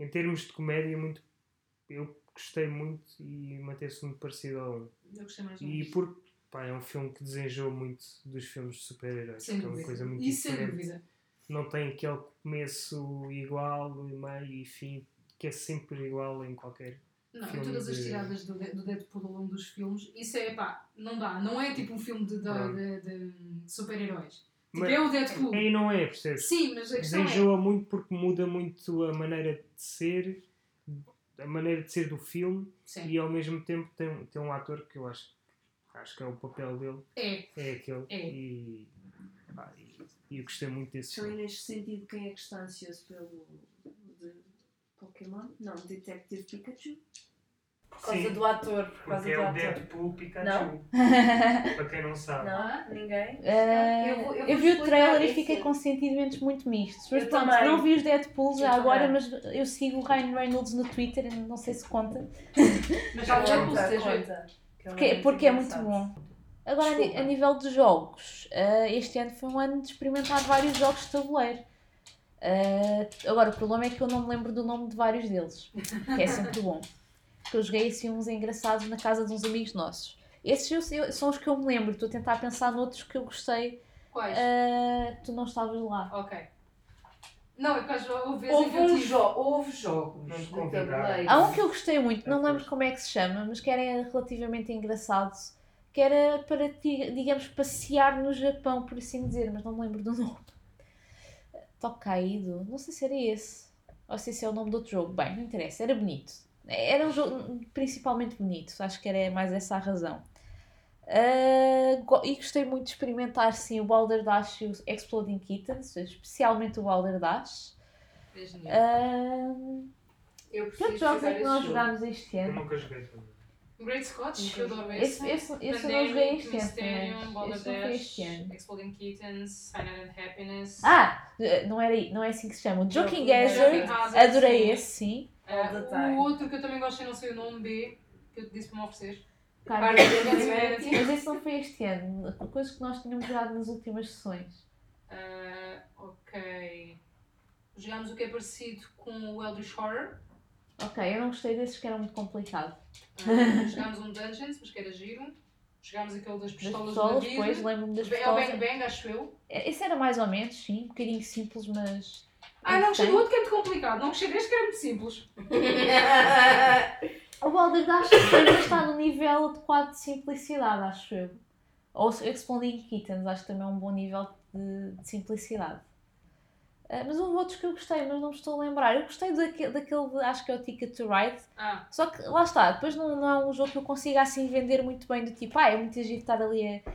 em termos de comédia, muito. Eu gostei muito e manteve-se muito parecido ao 1. Eu gostei mais do E porque pá, é um filme que desenjou muito dos filmes de super-heróis. Sem é uma coisa muito Isso sem diferente. dúvida. Não tem aquele começo igual, meio e fim, que é sempre igual em qualquer. Não, filme todas as de- tiradas do, De- do Deadpool ao longo dos filmes, isso é pá, não dá. Não é tipo um filme de, de, Pronto. de- de super-heróis. Tipo, Mas- é o Deadpool. É e não é, percebes? Sim, mas a questão é. Desenjoa muito porque muda muito a maneira de ser, a maneira de ser do filme Sim. e ao mesmo tempo tem, tem um ator que eu acho, acho que é o papel dele, É. é aquele. É. E, pá, e, e eu gostei muito desse Então, e filme. neste sentido, quem é que está ansioso pelo de Pokémon? Não, Detective Pikachu. Por causa Sim, do ator. Por causa Porque é do o ator. Deadpool Pikachu. Não? Para quem não sabe. Não? Ninguém? Ah, Eu vou- eu eu, vou vi o trailer e fiquei com sentimentos muito mistos. Mas Eu pronto, também. não vi os Deadpool já Eu agora, também. mas eu sigo o Ryan Reynolds no Twitter, não sei se conta. Mas já Deadpool seja. é Porque, momento porque é muito bom. Agora, Desculpa. a nível de jogos, ah, este ano foi um ano de experimentar vários jogos de tabuleiro. Ah, agora, o problema é que eu não me lembro do nome de vários deles, que é sempre bom. Porque eu joguei assim uns engraçados na casa de uns amigos nossos. Esses eu- eu- são os que eu me lembro, estou a tentar pensar noutros que eu gostei. Quais? Ah, tu não estavas lá. Ok. Não, é que às vezes houve Houve, que eu um jo houve jogos. Há um que eu gostei muito, não lembro como é que se chama, mas que era relativamente engraçado. Que era para, ti- digamos, passear no Japão, por assim dizer, mas não me lembro do nome. Tokaido, não sei se era esse. Ou se esse é o nome do outro jogo. Bem, não interessa, era bonito. Era um jogo principalmente bonito, acho que era mais essa a razão. Go- e gostei muito de experimentar sim o Balderdash e o Exploding Kittens, especialmente o Balderdash. Genial. Ah, Eu que preciso outros jogos é que nós jogámos este Eu ano? nunca joguei também. Great Scotch, eu adoro Esse, esse. esse, esse eu não joguei este ano foi Dash. Exploding Kittens, Silent and Happiness. Ah, não, era, não é assim que se chama. O Joking Hazard, adorei sim. esse, sim. Ah, o outro que eu também gosto, eu não sei o nome B, que eu te disse para me oferecer. Mas esse não foi este ano. Coisas que nós tínhamos jogado nas últimas sessões. Ah, ok. Jogámos o que é parecido com o Eldritch Horror. Ok, eu não gostei desses que era muito complicado. Ah, jogámos um Dungeons, mas que era giro. Jogámos aquele das Das pistolas, pistolas, da depois vida. lembro-me das É o pistolas. Bang Bang, acho eu. Esse era mais ou menos, sim, um bocadinho simples, mas. Ah, não gostei do outro que é muito complicado. Não gostei deste que era muito simples. O Balderdash ainda está no nível adequado de simplicidade, acho eu. Ou o Exploding Kittens, acho que também é um bom nível de, de simplicidade. Ah, mas houve outros que eu gostei, mas não me estou a lembrar. Eu gostei daquele, daquele de- acho que é o Ticket to Ride. Ah, Só que lá está, depois não, não é um jogo que eu consiga assim vender muito bem, do tipo, ah, é muito agir estar ali a,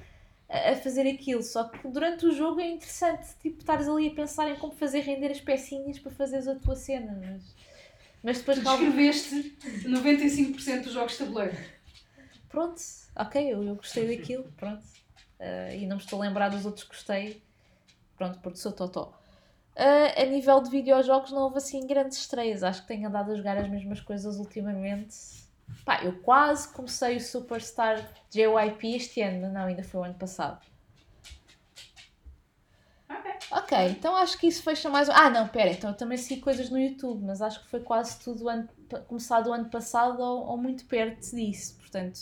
a- fazer aquilo. Só que durante o jogo é interessante, tipo, estares ali a pensar em como fazer render as pecinhas para fazeres a tua cena. Mas, mas depois tu descreveste 95% dos jogos de tabuleiro. Pronto, ok, eu, eu gostei daquilo, pronto. Ah, e não me estou a lembrar dos outros que gostei. Pronto, porque sou totó. Ah, a nível de videojogos não houve assim grandes estreias. Acho que tenho andado a jogar as mesmas coisas ultimamente. Pá, eu quase comecei o Superstar JYP este ano, mas não, ainda foi o ano passado. Ok. Então acho que isso fecha mais. Ah, não, pera, então eu também segui coisas no YouTube, mas acho que foi quase tudo ano... começado o ano passado ou, ou muito perto disso, portanto.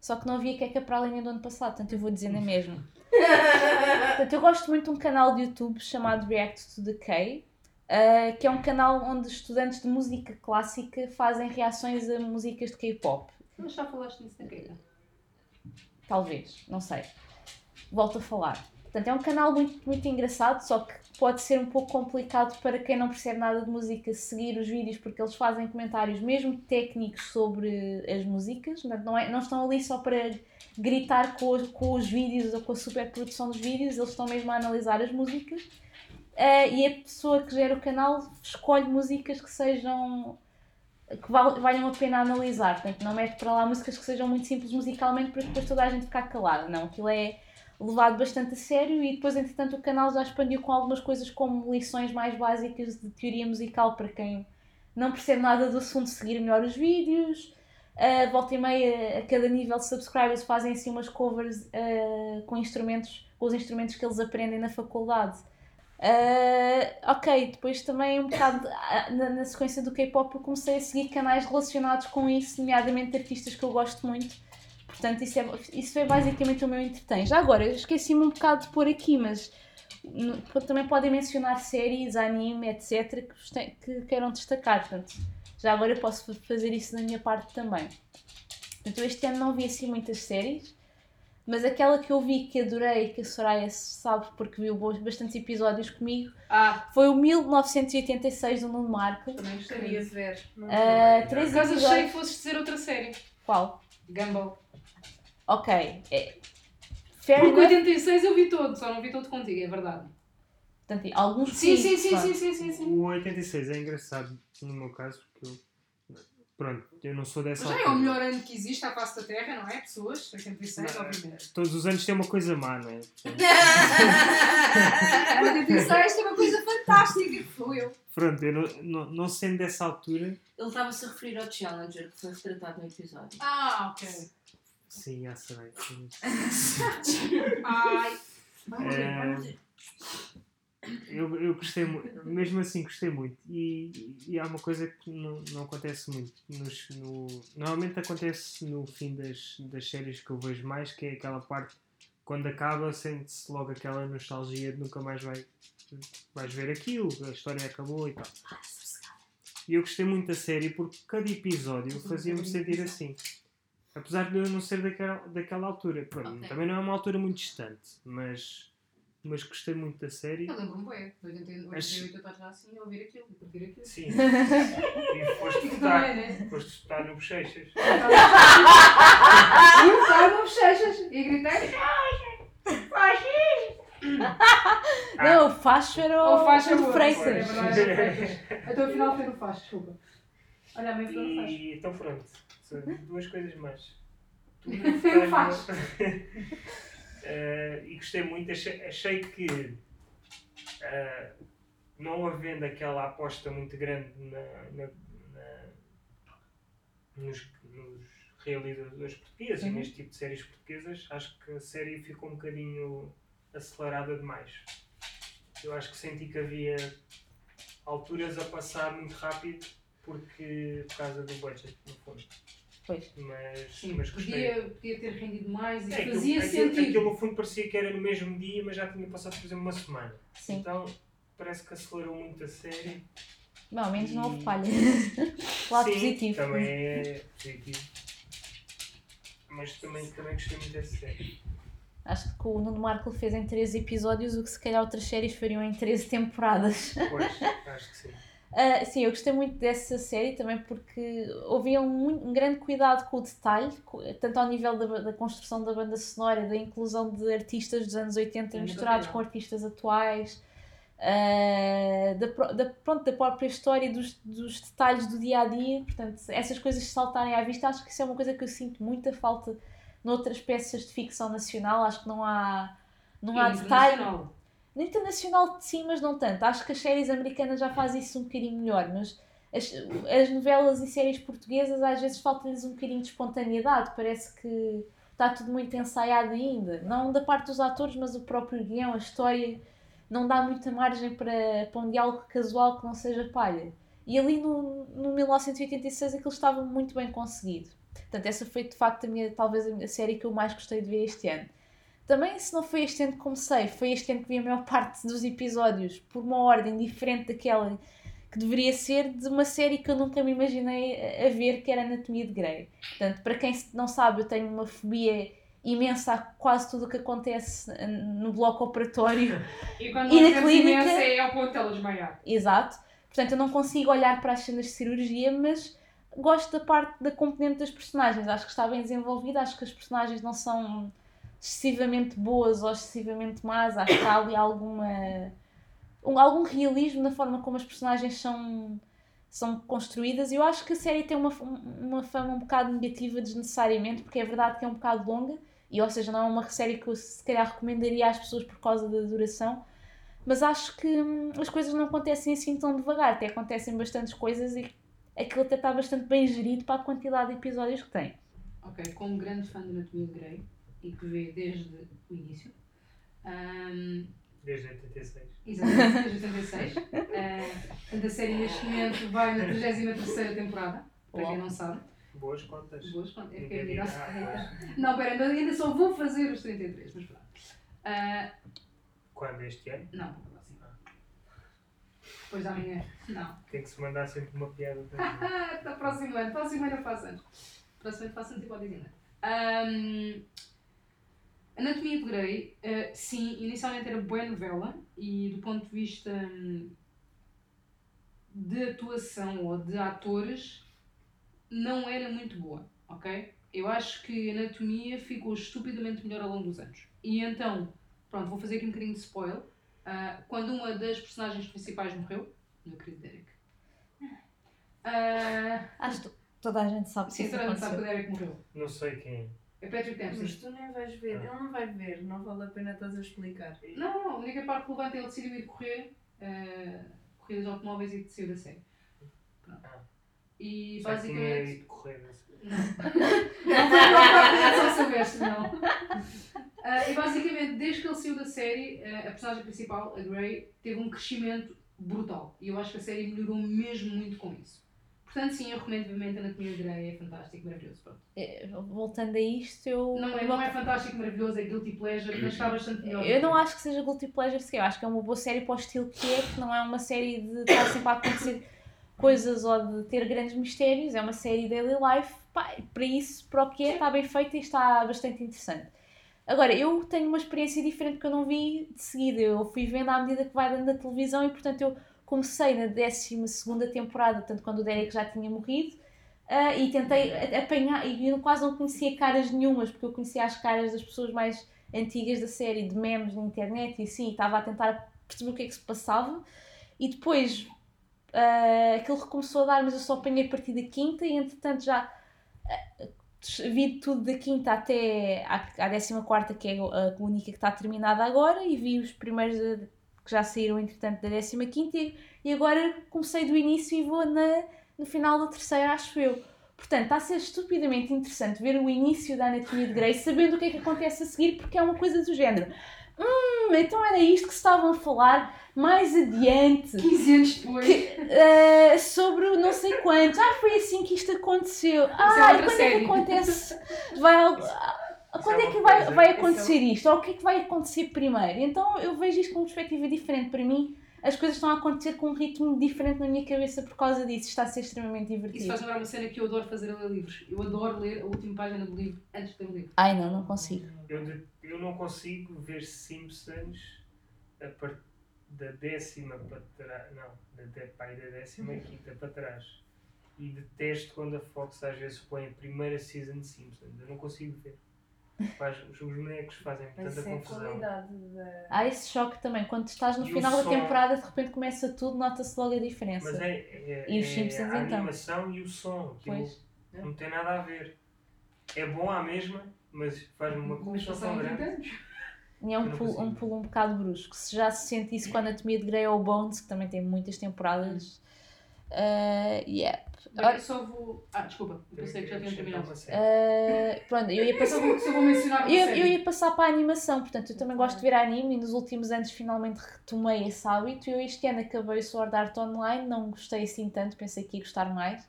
Só que não havia queca para a linha do ano passado, portanto eu vou dizer na mesma. Portanto, eu gosto muito de um canal de YouTube chamado React to Decay, uh, que é um canal onde estudantes de música clássica fazem reações a músicas de K-pop. Mas já falaste nisso na. Talvez, não sei. Volto a falar. Portanto, é um canal muito, muito engraçado, só que pode ser um pouco complicado para quem não percebe nada de música seguir os vídeos, porque eles fazem comentários mesmo técnicos sobre as músicas. Portanto, não, é, não estão ali só para gritar com os, com os vídeos ou com a superprodução dos vídeos, eles estão mesmo a analisar as músicas. Uh, e a pessoa que gera o canal escolhe músicas que sejam que val, valham a pena analisar. Portanto, não mete para lá músicas que sejam muito simples musicalmente para depois toda a gente ficar calada. Não, aquilo é levado bastante a sério e depois, entretanto, o canal já expandiu com algumas coisas como lições mais básicas de teoria musical para quem não percebe nada do assunto, seguir melhor os vídeos. Uh, volta e meia, a cada nível de subscribers fazem assim umas covers uh, com instrumentos, com os instrumentos que eles aprendem na faculdade. Uh, ok, depois também um bocado na, na sequência do K-pop eu comecei a seguir canais relacionados com isso, nomeadamente artistas que eu gosto muito. Portanto, isso, é, isso foi basicamente o meu entretém. Já agora, esqueci-me um bocado de pôr aqui, mas também podem mencionar séries, anime, etc., que, que queiram destacar. Portanto, já agora eu posso fazer isso da minha parte também. Portanto, este ano não vi assim muitas séries, mas aquela que eu vi que adorei, que a Soraya sabe porque viu bastantes episódios comigo, ah. foi o 1986 do Nuno Marco. Também gostaria de ver. Uh, três Por acaso episódios. achei que fosses dizer outra série. Qual? Gumball. Ok. É... Fair Porque enough. 86 eu vi todo, só não vi todo contigo, é verdade. Portanto, alguns Sim, sim, sim, pronto. sim, sim, sim, sim. O 86 é engraçado no meu caso, porque eu. Pronto, eu não sou dessa Já é o melhor ano que existe à face da Terra, não é? Pessoas, 86, obviamente. Todos os anos tem uma coisa má, não é? Portanto, 86 tem uma coisa fantástica que foi eu. Pronto, eu não, não, não sendo dessa altura, Ele estava-se a referir ao Challenger que foi retratado no episódio. Ah, ok. sim, já sei. Ai. Vai morrer, vai É, morrer. Eu, eu gostei muito, mesmo assim gostei muito. E, e há uma coisa que não, não acontece muito. Nos, no, normalmente acontece no fim das, das séries que eu vejo mais, que é aquela parte quando acaba, sente-se logo aquela nostalgia de nunca mais vai, vais ver aquilo, a história acabou e tal. E eu gostei muito da série porque cada episódio fazia-me sentir assim. Apesar de eu não ser daquela, daquela altura. Pronto, Ok. Também não é uma altura muito distante, mas, mas gostei muito da série. Eu lembro-me bem, de 88 Mas- eu estava já assim a ouvir aquilo, a curtir aquilo. Sim. e foste E votar, também, né? foste votar no Bochechas. E eu estava no bochechas e gritei. Não, o Facho era o, Ou faz o de favor. Freitas. É verdade, é. Então afinal foi no faz, desculpa. Olha, a foi no faz. E então pronto. São duas coisas mais. Tu Foi o faz. Eh, e gostei muito, achei, achei que eh, não havendo aquela aposta muito grande na, na- na- nos, nos realizadores portugueses e Uhum. neste tipo de séries portuguesas, acho que a série ficou um bocadinho acelerada demais. Eu acho que senti que havia alturas a passar muito rápido porque por causa do budget, no fundo. Pois. Mas, Sim, mas podia, podia ter rendido mais e É, aquilo, fazia aquilo, sentido. aquilo no fundo parecia que era no mesmo dia, mas já tinha passado, por exemplo, uma semana. Sim. Então parece que acelerou muito a série. Bom, ao menos não houve E- falha. Lado Sim, positivo. Também é positivo. Mas também, também gostei muito dessa série. Acho que o Nuno Marco fez em 13 episódios o que se calhar outras séries fariam em 13 temporadas. Pois, acho que sim. Ah, sim, eu gostei muito dessa série também porque havia um, um grande cuidado com o detalhe, tanto ao nível da, da construção da banda sonora, da inclusão de artistas dos anos 80 É misturados com artistas atuais, ah, da, da, pronto, da própria história dos, dos detalhes do dia a dia. Portanto, essas coisas saltarem à vista, acho que isso é uma coisa que eu sinto muita falta noutras peças de ficção nacional. Acho que não há, não há detalhe. No internacional sim, mas não tanto. Acho que as séries americanas já fazem isso um bocadinho melhor, mas as, as novelas e séries portuguesas às vezes falta-lhes um bocadinho de espontaneidade. Parece que está tudo muito ensaiado ainda. Não da parte dos atores, mas o próprio guião, a história, não dá muita margem para, para um diálogo casual que não seja palha. E ali no, no 1986 aquilo estava muito bem conseguido. Portanto, essa foi de facto a minha, talvez a série que eu mais gostei de ver este ano. Também se não foi este ano que comecei, foi este ano que vi a maior parte dos episódios por uma ordem diferente daquela que deveria ser de uma série que eu nunca me imaginei a ver, que era Anatomia de Grey. Portanto, para quem não sabe, eu tenho uma fobia imensa a quase tudo o que acontece no bloco operatório E quando E na clínica- imensa é ao ponto dela desmaiar. Exato. Portanto, eu não consigo olhar para as cenas de cirurgia, mas gosto da parte da componente das personagens. Acho que está bem desenvolvida, acho que as personagens não são excessivamente boas ou excessivamente más. Acho que há ali alguma, um- algum realismo na forma como as personagens são, são construídas. Eu acho que a série tem uma, uma fama um bocado negativa desnecessariamente, porque é verdade que é um bocado longa. E, ou seja, não é uma série que eu se calhar recomendaria às pessoas por causa da duração mas acho que hum, as coisas não acontecem assim tão devagar, até acontecem bastantes coisas e aquilo até está bastante bem gerido para a quantidade de episódios que tem. Ok, como grande fã de Anatomia Grey e que vê desde o início. ahm, Desde 86. exatamente, desde 86. ah, portanto, a série neste momento vai na 33 temporada, para quem não sabe. Boas contas. Boas contas. É é nossa- ah, Não, pera, ainda- ainda só vou fazer os 33, mas pronto. Ah, Quando este ano? não, para a próxima. Depois de amanhã. Não. Tem que se mandar sempre uma piada também. Ah, tá próximo ano. Próximo ano eu faço antes. Próximo ano faço antes e pode dizer Ahm, Anatomia de Grey, eh, sim, inicialmente era boa novela e do ponto de vista hum, de atuação ou de atores não era muito boa, ok? Eu acho que Anatomia ficou estupidamente melhor ao longo dos anos. E então, pronto, vou fazer aqui um bocadinho de spoiler. Ah, quando uma das personagens principais morreu, meu querido Derek, ah, Acho que toda a gente sabe sim, toda a gente sabe que o Derek morreu. Não sei quem É Patrick Mas tu nem vais ver, ele não vai ver, não vale a pena estás a explicar. Não, não, a única parte relevante é ele decidiu ir correr ah, corridas de automóveis e saiu da série. Pronto. Ah. E tinha basicamente. ido correr. Não. Não foi não, São Silvestre, não. Ah, e basicamente, desde que ele saiu da série, ah, a personagem principal, a Grey, teve um crescimento brutal. E eu acho que a série melhorou mesmo muito com isso. Portanto, sim, eu recomendo vivamente a Anatomia de é fantástico, maravilhoso. Pronto. Eh, Voltando a isto, eu. Não é, não é fantástico, maravilhoso, é guilty pleasure, mas está bastante melhor. Eu não acho que seja Guilty Pleasure sequer, eu acho que é uma boa série para o estilo que é, que não é uma série de estar sempre a acontecer coisas ou de ter grandes mistérios, é uma série daily life, pá, para isso, para o que é, está bem feita e está bastante interessante. Agora, eu tenho uma experiência diferente que eu não vi de seguida, eu fui vendo à medida que vai dando na televisão e portanto eu comecei na 12 temporada, tanto quando o Derek já tinha morrido, ah, e tentei apanhar, e eu quase não conhecia caras nenhumas, porque eu conhecia as caras das pessoas mais antigas da série, de memes na internet e assim, estava a tentar perceber o que é que se passava. E depois ah, aquilo recomeçou a dar, mas eu só apanhei a partir da quinta, e entretanto já ah, vi tudo da quinta até à, à décima quarta, que é a única que está terminada agora, e vi os primeiros que já saíram entretanto da décima quinta, e, agora comecei do início e vou na, no final da terceira, acho eu. Portanto, está a ser estupidamente interessante ver o início da Anatomia de Grey, sabendo o que é que acontece a seguir, porque é uma coisa do género. Hum, então era isto que se estavam a falar mais adiante 15 anos depois. eh, sobre o não sei quantos. Ah, foi assim que isto aconteceu. Ah, e quando é série. que acontece? Vai, al- ah, quando é é que vai, coisa- vai isso é acontecer isto? Ou o que é que vai acontecer primeiro? Então eu vejo isto com uma perspectiva diferente. Para mim, as coisas estão a acontecer com um ritmo diferente na minha cabeça por causa disso. Está a ser extremamente Isso divertido. faz lembrar uma cena que eu adoro fazer a ler livros. Eu adoro ler a última página do livro antes de ler o livro. Ai, não, não consigo. Eu, eu não consigo ver Simpsons a par, da décima para trás. Não, da, de, pai, da décima quinta para trás. E detesto quando a Fox às vezes põe a primeira season de Simpsons. Eu não consigo ver. Faz, os, os bonecos fazem tanta Essa é a confusão. qualidade da. Há esse choque também. Quando estás no E final da som? temporada, de repente começa tudo, nota-se logo a diferença. Mas é, é, E os é Simpsons, a então? animação e o som. Aquilo Pois. não tem nada a ver. É bom à mesma, mas faz-me uma confusão passaram tão 30 grande. E é um pulo, um pulo um bocado brusco. Se já se sente isso com a Anatomia de Grey ou Bones, que também tem muitas temporadas. Uh, yeah. Olha, só vou. Ah, desculpa, eu pensei que já tinha Acrescentar terminado. Uh, pronto, eu ia passar. vou, só vou mencionar Eu, eu ia passar para a animação, portanto, eu também gosto de ver anime e nos últimos anos finalmente retomei esse hábito. Eu este ano acabei o Sword Art Online, não gostei assim tanto, pensei que ia gostar mais.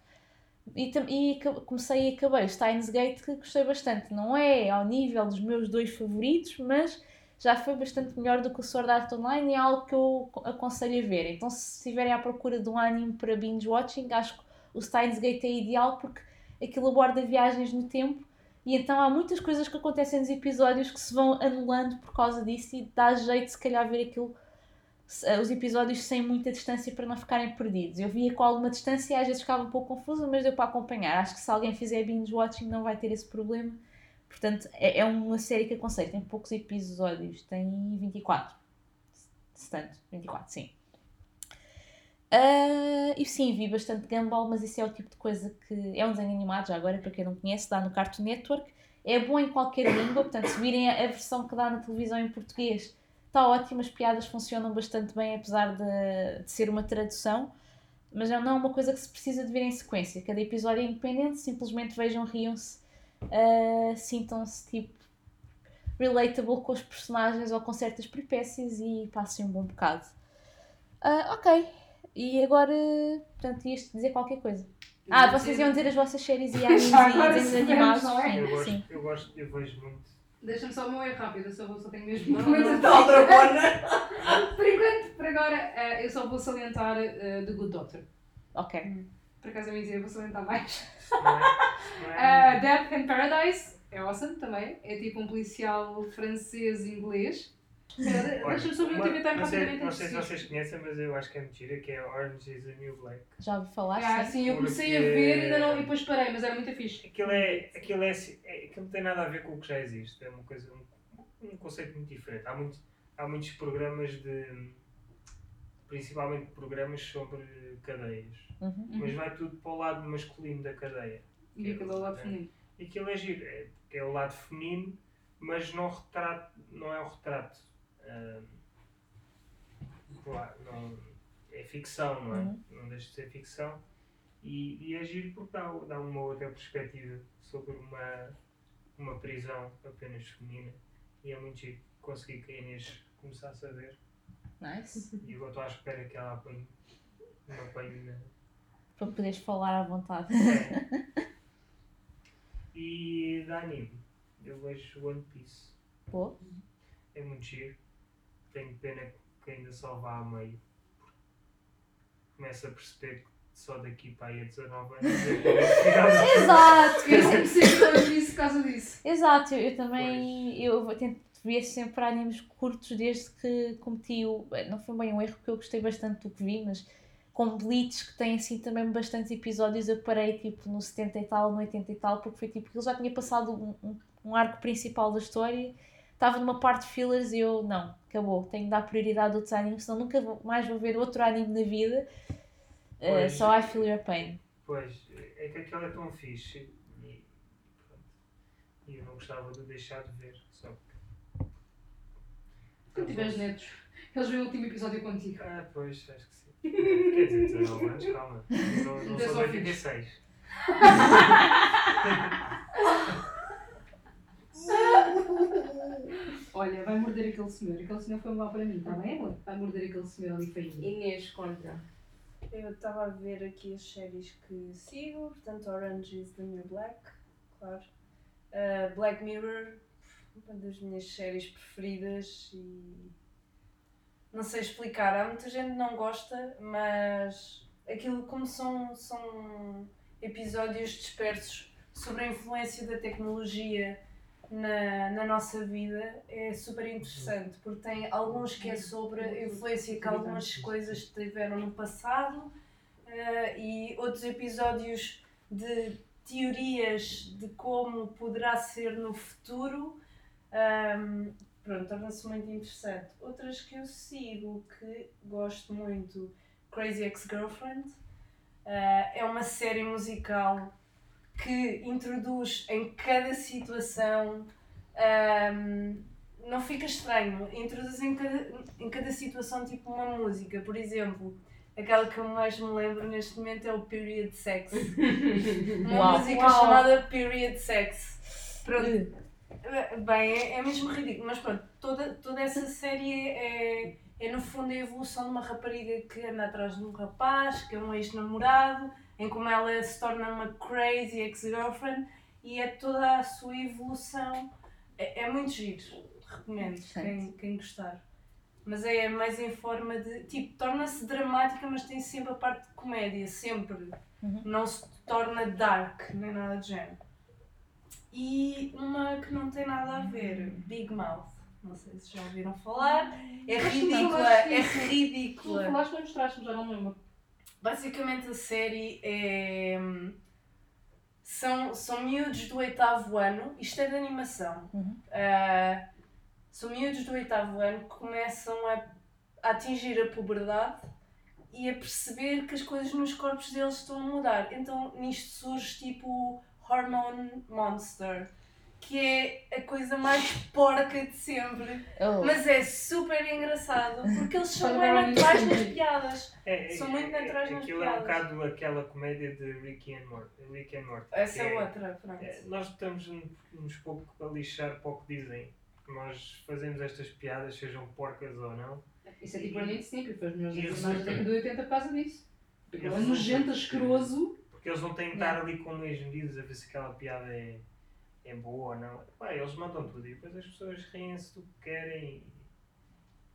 e, e comecei e acabei Steins Gate que gostei bastante. Não é ao nível dos meus dois favoritos, mas já foi bastante melhor do que o Sword Art Online e é algo que eu aconselho a ver. Então se estiverem à procura de um anime para binge watching, acho que o Steins Gate é ideal porque aquilo aborda viagens no tempo e então há muitas coisas que acontecem nos episódios que se vão anulando por causa disso e dá jeito se calhar ver aquilo eh, os episódios sem muita distância para não ficarem perdidos. Eu via com alguma distância e às vezes ficava um pouco confusa, mas deu para acompanhar. Acho que se alguém fizer binge watching não vai ter esse problema. Portanto, é, é uma série que aconselho. Tem poucos episódios, tem 24. Se tanto, 24, sim. Ah, e sim, vi bastante Gumball, mas isso é o tipo de coisa que. É um desenho animado, já agora, para quem não conhece, dá no Cartoon Network. É bom em qualquer língua, portanto, se virem a, versão que dá na televisão em português, está ótimo, as piadas funcionam bastante bem, apesar de, de ser uma tradução. Mas não é uma coisa que se precisa de ver em sequência. Cada episódio é independente, simplesmente vejam, riam-se, ah, sintam-se tipo relatable com os personagens ou com certas peripécias e passem um bom bocado. Ah, ok. E agora, portanto, ias dizer qualquer coisa. Ah, vocês iam dizer as vossas séries e animes e desenhos sim, animados. não é? Eu Sim, gosto, sim. eu gosto, eu vejo muito. Deixa-me só o meu erro rápido, eu só, vou- só tenho mesmo Não, momentos não, a Tal dizer. dragona. Por enquanto, por agora, eh, eu só vou salientar eh, The Good Doctor. Ok. Por acaso a mim dizer, eu vou salientar mais. É, é Uh, Death in Paradise é awesome também. É tipo um policial francês-inglês. Deixa-me só ver o TV Time não sei, rapidamente não sei se vocês conhecem, mas eu acho que é mentira, que é Orange is the New Black. Já ouvi falar, Ah, sim. sim, eu comecei a ver e ainda não, e depois parei, mas era muito fixe. Aquilo, é, aquilo, é, é, aquilo não tem nada a ver com o que já existe, é uma coisa, um, um conceito muito diferente. Há, muitos há muitos programas de. principalmente programas sobre cadeias, Uhum. mas vai tudo para o lado masculino da cadeia. E aquilo é o lado feminino. E aquilo é giro, é, que é o lado feminino, mas não, retrato, não é o retrato. Claro, não, é ficção, não é? Uhum. Não deixa de ser ficção. E, e é giro porque dá, dá uma outra perspectiva sobre uma, uma prisão apenas feminina. E é muito giro. Consegui que a Inês começasse a ver. Nice. E agora estou à espera que ela apanhe. Não apanhe na, Para poderes falar à vontade. é. E da anime, eu vejo One Piece. Pô. É muito giro. Tenho pena que ainda só vá a meio. Começo a perceber que só daqui para aí a 19 anos é Exato! Eu sempre todos isso por causa disso. Exato, eu, eu também eu tento ver sempre animes curtos desde que cometi o. Não foi bem um erro porque eu gostei bastante do que vi, mas com Bleach que tem assim também bastantes episódios, eu parei tipo no 70 e tal, no 80 e tal, porque foi tipo ele já tinha passado um, um, um arco principal da história, estava numa parte de fillers e eu não, acabou, tenho de dar prioridade a outros animes, senão nunca mais vou ver outro anime na vida. Uh, Pois. só I feel your pain. Pois, é que aquele é tão fixe. E, pronto. E eu não gostava de deixar de ver. Só que. Tu tiveres netos, eles veem o último episódio contigo. Ah, pois, acho que sim. Quer dizer, 19 anos, calma. Eu não, não sou só de 86. Olha, vai morder aquele senhor. Aquele senhor foi mal para mim, está bem, amor? Vai morder aquele senhor ali feinho. Inês contra. Eu estava a ver aqui as séries que sigo, portanto Orange is the New Black, claro. Uh, Black Mirror, uma das minhas séries preferidas e não sei explicar, há muita gente que não gosta, mas aquilo como são, são episódios dispersos sobre a influência da tecnologia na, na nossa vida é super interessante, porque tem alguns que é sobre a influência que algumas coisas tiveram no passado eh, e outros episódios de teorias de como poderá ser no futuro. Ahm, pronto, torna-se muito interessante. Outras que eu sigo, que gosto muito, Crazy Ex-Girlfriend, ah, é uma série musical que introduz em cada situação. ahm, não fica estranho, introduz em cada, em cada situação tipo uma música. Por exemplo, aquela que eu mais me lembro neste momento é o Period Sex. Uma Uau. música Uau. chamada Period Sex. Pronto. Bem, é, é mesmo ridículo, mas pronto, toda, toda essa série é, é no fundo a evolução de uma rapariga que anda atrás de um rapaz, que é um ex-namorado, em como ela se torna uma crazy ex-girlfriend e é toda a sua evolução. É, é muito giro, recomendo, quem, quem gostar. Mas é mais em forma de. Tipo, torna-se dramática, mas tem sempre a parte de comédia, sempre. Uhum. Não se torna dark, nem nada de género. E uma que não tem nada a ver, Big Mouth. Não sei se já ouviram falar. É ridícula, é Tu ridícula. falaste mas mostraste-me, já não lembro. Basicamente a série é. São, são miúdos do oitavo ano, isto é de animação. Uhum. Ah, são miúdos do oitavo ano que começam a, a atingir a puberdade e a perceber que as coisas nos corpos deles estão a mudar. Então nisto surge tipo Hormone Monster, que é a coisa mais porca de sempre. Oh. Mas é super engraçado porque eles são bem naturais nas piadas. É, São muito naturais nas Aquilo é um piadas. bocado aquela comédia de Ricky and Morty. Rick and Morty Essa é outra, pronto. é, nós estamos uns pouco a lixar para o que dizem. Nós fazemos estas piadas, sejam porcas ou não. Isso é tipo Running Snippy, foi os meus personagens da década de 80 por causa disso. Porque ele é nojento, que- asqueroso. Porque eles não têm que estar ali com meios medidos a ver se aquela piada é, é boa ou não. Pá, eles mandam tudo e depois as pessoas riem-se do que querem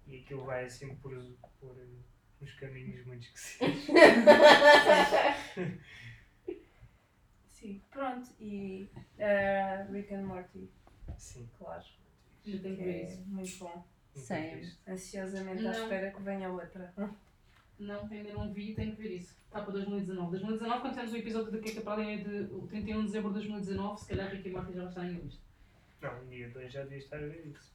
e, e aquilo vai assim por, por uns caminhos muito esquisitos. Sim, pronto. E eh, Rick and Morty, Sim, claro. Tenho que ver é isso. muito bom. Sim. Ansiosamente à espera que venha outra. Não, ainda não vi, tenho que ver isso. Está para 2019. 2019, quando temos o episódio da Queca para além de o 31 de dezembro de 2019, se calhar Ricky e Morty já vai estar em lista. Não, um dia dois já devia estar a ver isso.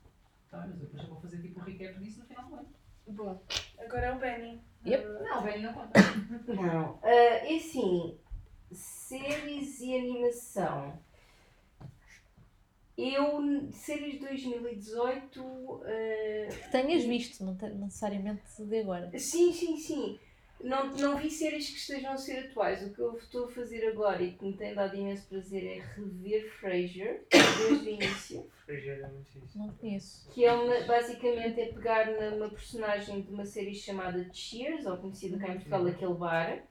Tá mas eu depois já vou fazer tipo um recap disso no final do ano. Bom, agora é o Benny. Yep. Não, bem, não conta. Não. Ah, é assim, séries e animação. Eu, séries de 2018. ah, Que tenhas visto, não, te- necessariamente de agora. sim, sim, sim. Não, não vi séries que estejam a ser atuais. O que eu estou a fazer agora e que me tem dado imenso prazer é rever Frasier desde o início. Frasier é muito fixe. Não conheço. Que é uma, basicamente é pegar numa personagem de uma série chamada Cheers, ou conhecida cá em Portugal, aquele bar,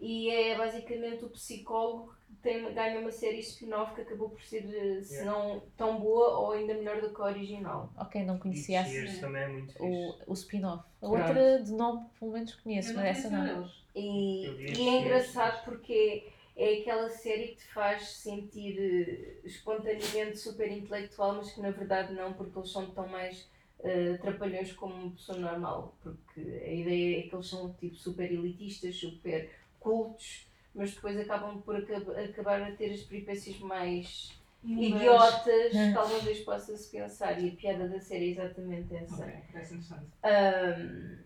e é basicamente o psicólogo tem, ganha uma série spin-off que acabou por ser, eh, se Yeah. não tão boa ou ainda melhor do que a original. Ok, não conhecia assim Cheers também é muito fixe. o, o spin-off. A Pronto. outra de nome, pelo menos conheço, mas essa não. E, e é engraçado porque é aquela série que te faz sentir eh, espontaneamente super intelectual, mas que na verdade não, porque eles são tão mais eh, trapalhões como uma pessoa normal. Porque a ideia é que eles são tipo super elitistas, super cultos, mas depois acabam por acab- acabar a ter as peripécias mais idiotas que alguma vez possa-se pensar. E a piada da série é exatamente essa. Ok, parece interessante. Ahm,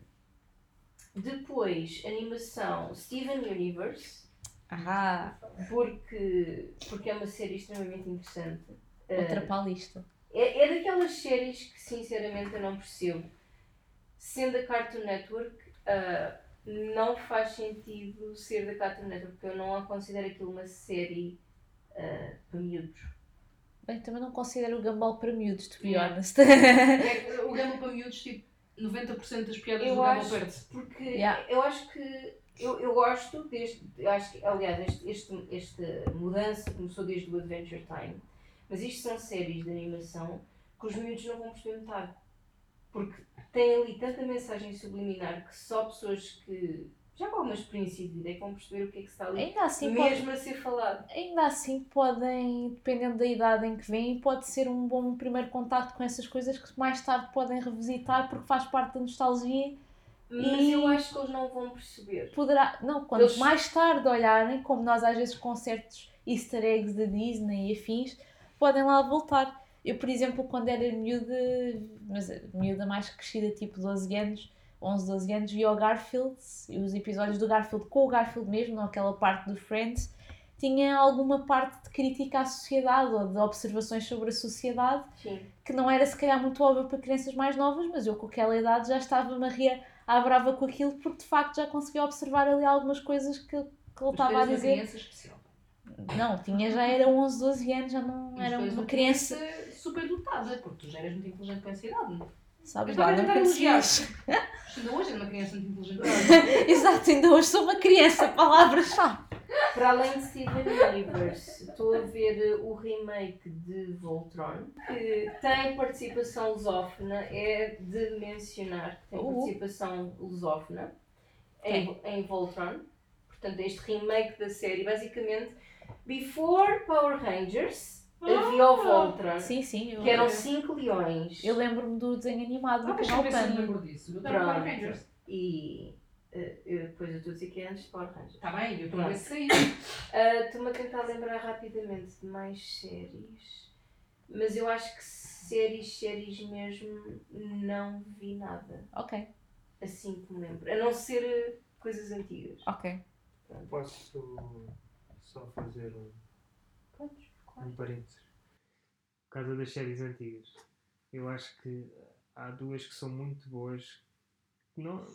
depois, animação Steven Universe, Ah, porque, porque é uma série extremamente interessante. Outra para a lista. é, é daquelas séries que sinceramente eu não percebo. Sendo a Cartoon Network, ah, não faz sentido ser da Cartoon Network, porque eu não a considero aquilo uma série ah, para miúdos. Bem, também não considero o Gumball para miúdos, to be Yeah. honest. É o Gamble para miúdos, tipo, 90% das piadas Eu do Gamble acho- perde-se. Porque Yeah. eu acho que eu, eu gosto deste, eu acho que, aliás, este, este, esta mudança começou desde o Adventure Time, mas isto são séries de animação que os miúdos não vão perceber metade. Porque tem ali tanta mensagem subliminar que só pessoas que já com alguma experiência de vida é que vão perceber o que é que está ali Ainda assim, pode, mesmo a ser falado. ainda assim podem, dependendo da idade em que vêm, pode ser um bom primeiro contacto com essas coisas que mais tarde podem revisitar porque faz parte da nostalgia Mas E- eu acho que eles não vão perceber. poderá, não, quando Eles- mais tarde olharem, como nós às vezes com certos easter eggs da Disney e afins, podem lá voltar. Eu, por exemplo, quando era miúda, mas miúda mais crescida, tipo 12 anos, 11, 12 anos, via o Garfield, e os episódios do Garfield com o Garfield mesmo, não aquela parte do Friends, tinha alguma parte de crítica à sociedade ou de observações sobre a sociedade Sim. que não era se calhar muito óbvio para crianças mais novas, mas eu com aquela idade já estava-me a rir à brava com aquilo porque de facto já conseguia observar ali algumas coisas que, que ele Mas estava a eras uma dizer. criança especial. Não, tinha já era 11, 12 anos, já não Mas era uma criança. Super dotada, porque tu já eras muito inteligente com essa idade. não? Sabes Eu lá, estava a não tentar elogiar. conhecias. Ainda hoje era uma criança muito inteligente. Exato, ainda hoje sou uma criança, palavras-chave. Para além de Steven Universe, estou a ver o remake de Voltron, que tem participação lusófona, é de mencionar que tem Uh. participação lusófona em, em Voltron. Portanto, este remake da série, basicamente, before Power Rangers, havia o Voltron, Sim, sim. Eu, que eram cinco leões. eu lembro-me do desenho animado Ah, canal eu lembro disso. Estava Power. Rangers. E eh, eu, depois eu estou a dizer que é antes de Power Rangers. Está bem, eu estou a ver se saiu. Ah, Estou-me a tentar lembrar rapidamente de mais séries, mas eu acho que séries, séries mesmo, não vi nada. Ok, Assim que me lembro. A não ser eh, coisas antigas. ok. Posso só fazer um? Um parênteses. Por causa das séries antigas. Eu acho que há duas que são muito boas. que Não,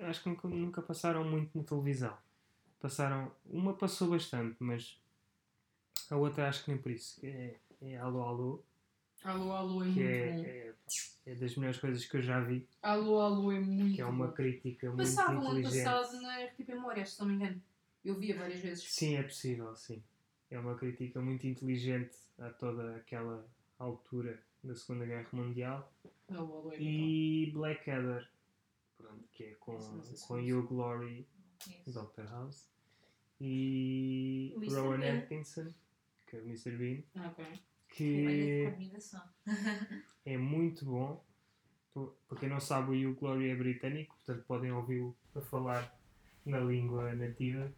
acho que nunca, nunca passaram muito na televisão. Passaram. Uma passou bastante, mas a outra acho que nem por isso. É, é Alô Alô, Alô, alô é que muito é, bom. é, é das melhores coisas que eu já vi. Alô, alô é muito Que é uma crítica muito Passava o ano inteligente. passado na RTP Memórias, se não me engano. Eu via várias vezes. Sim, é possível, sim. É uma crítica muito inteligente a toda aquela altura da Segunda Guerra Mundial. Alô é E Blackadder, pronto, que é com, não com. Hugh Glory, Dr. House. E Mr. Rowan Bean. Atkinson, que é o Mr. Bean. Ok. que é muito bom. Para quem não sabe, o Hugh Glory é britânico, portanto podem ouvi-lo a falar na língua nativa,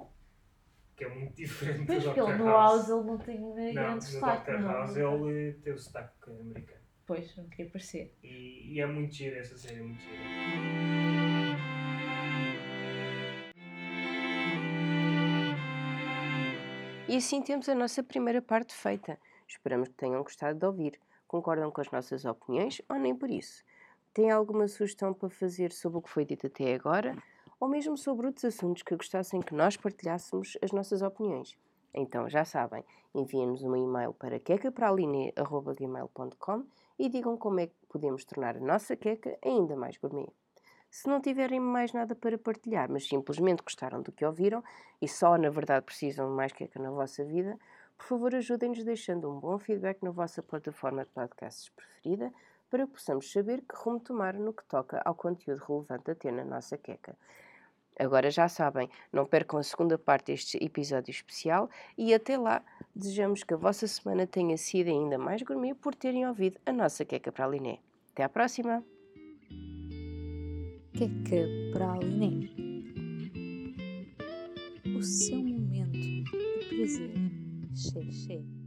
que é muito diferente Pois do Dr. no House. House ele não tem Não, grande no destaque. Dr. não. House ele tem o sotaque americano. Pois, não queria parecer. E, e é muito giro essa série, é muito gira. E assim temos a nossa primeira parte feita. Esperamos que tenham gostado de ouvir. Concordam com as nossas opiniões ou nem por isso? Têm alguma sugestão para fazer sobre o que foi dito até agora? Ou mesmo sobre outros assuntos que gostassem que nós partilhássemos as nossas opiniões? Então já sabem, enviem-nos um e-mail para quecapraline.gmail.com e digam como é que podemos tornar a nossa queca ainda mais gourmet. Se não tiverem mais nada para partilhar, mas simplesmente gostaram do que ouviram e só na verdade precisam de mais queca na vossa vida, por favor ajudem-nos deixando um bom feedback na vossa plataforma de podcasts preferida para que possamos saber que rumo tomar no que toca ao conteúdo relevante a ter na nossa queca. Agora já sabem, não percam a segunda parte deste episódio especial e até lá desejamos que a vossa semana tenha sido ainda mais gourmet por terem ouvido a nossa queca para a Liné. Até à próxima! Queca para a Liné. O seu momento de prazer. Xê, xê.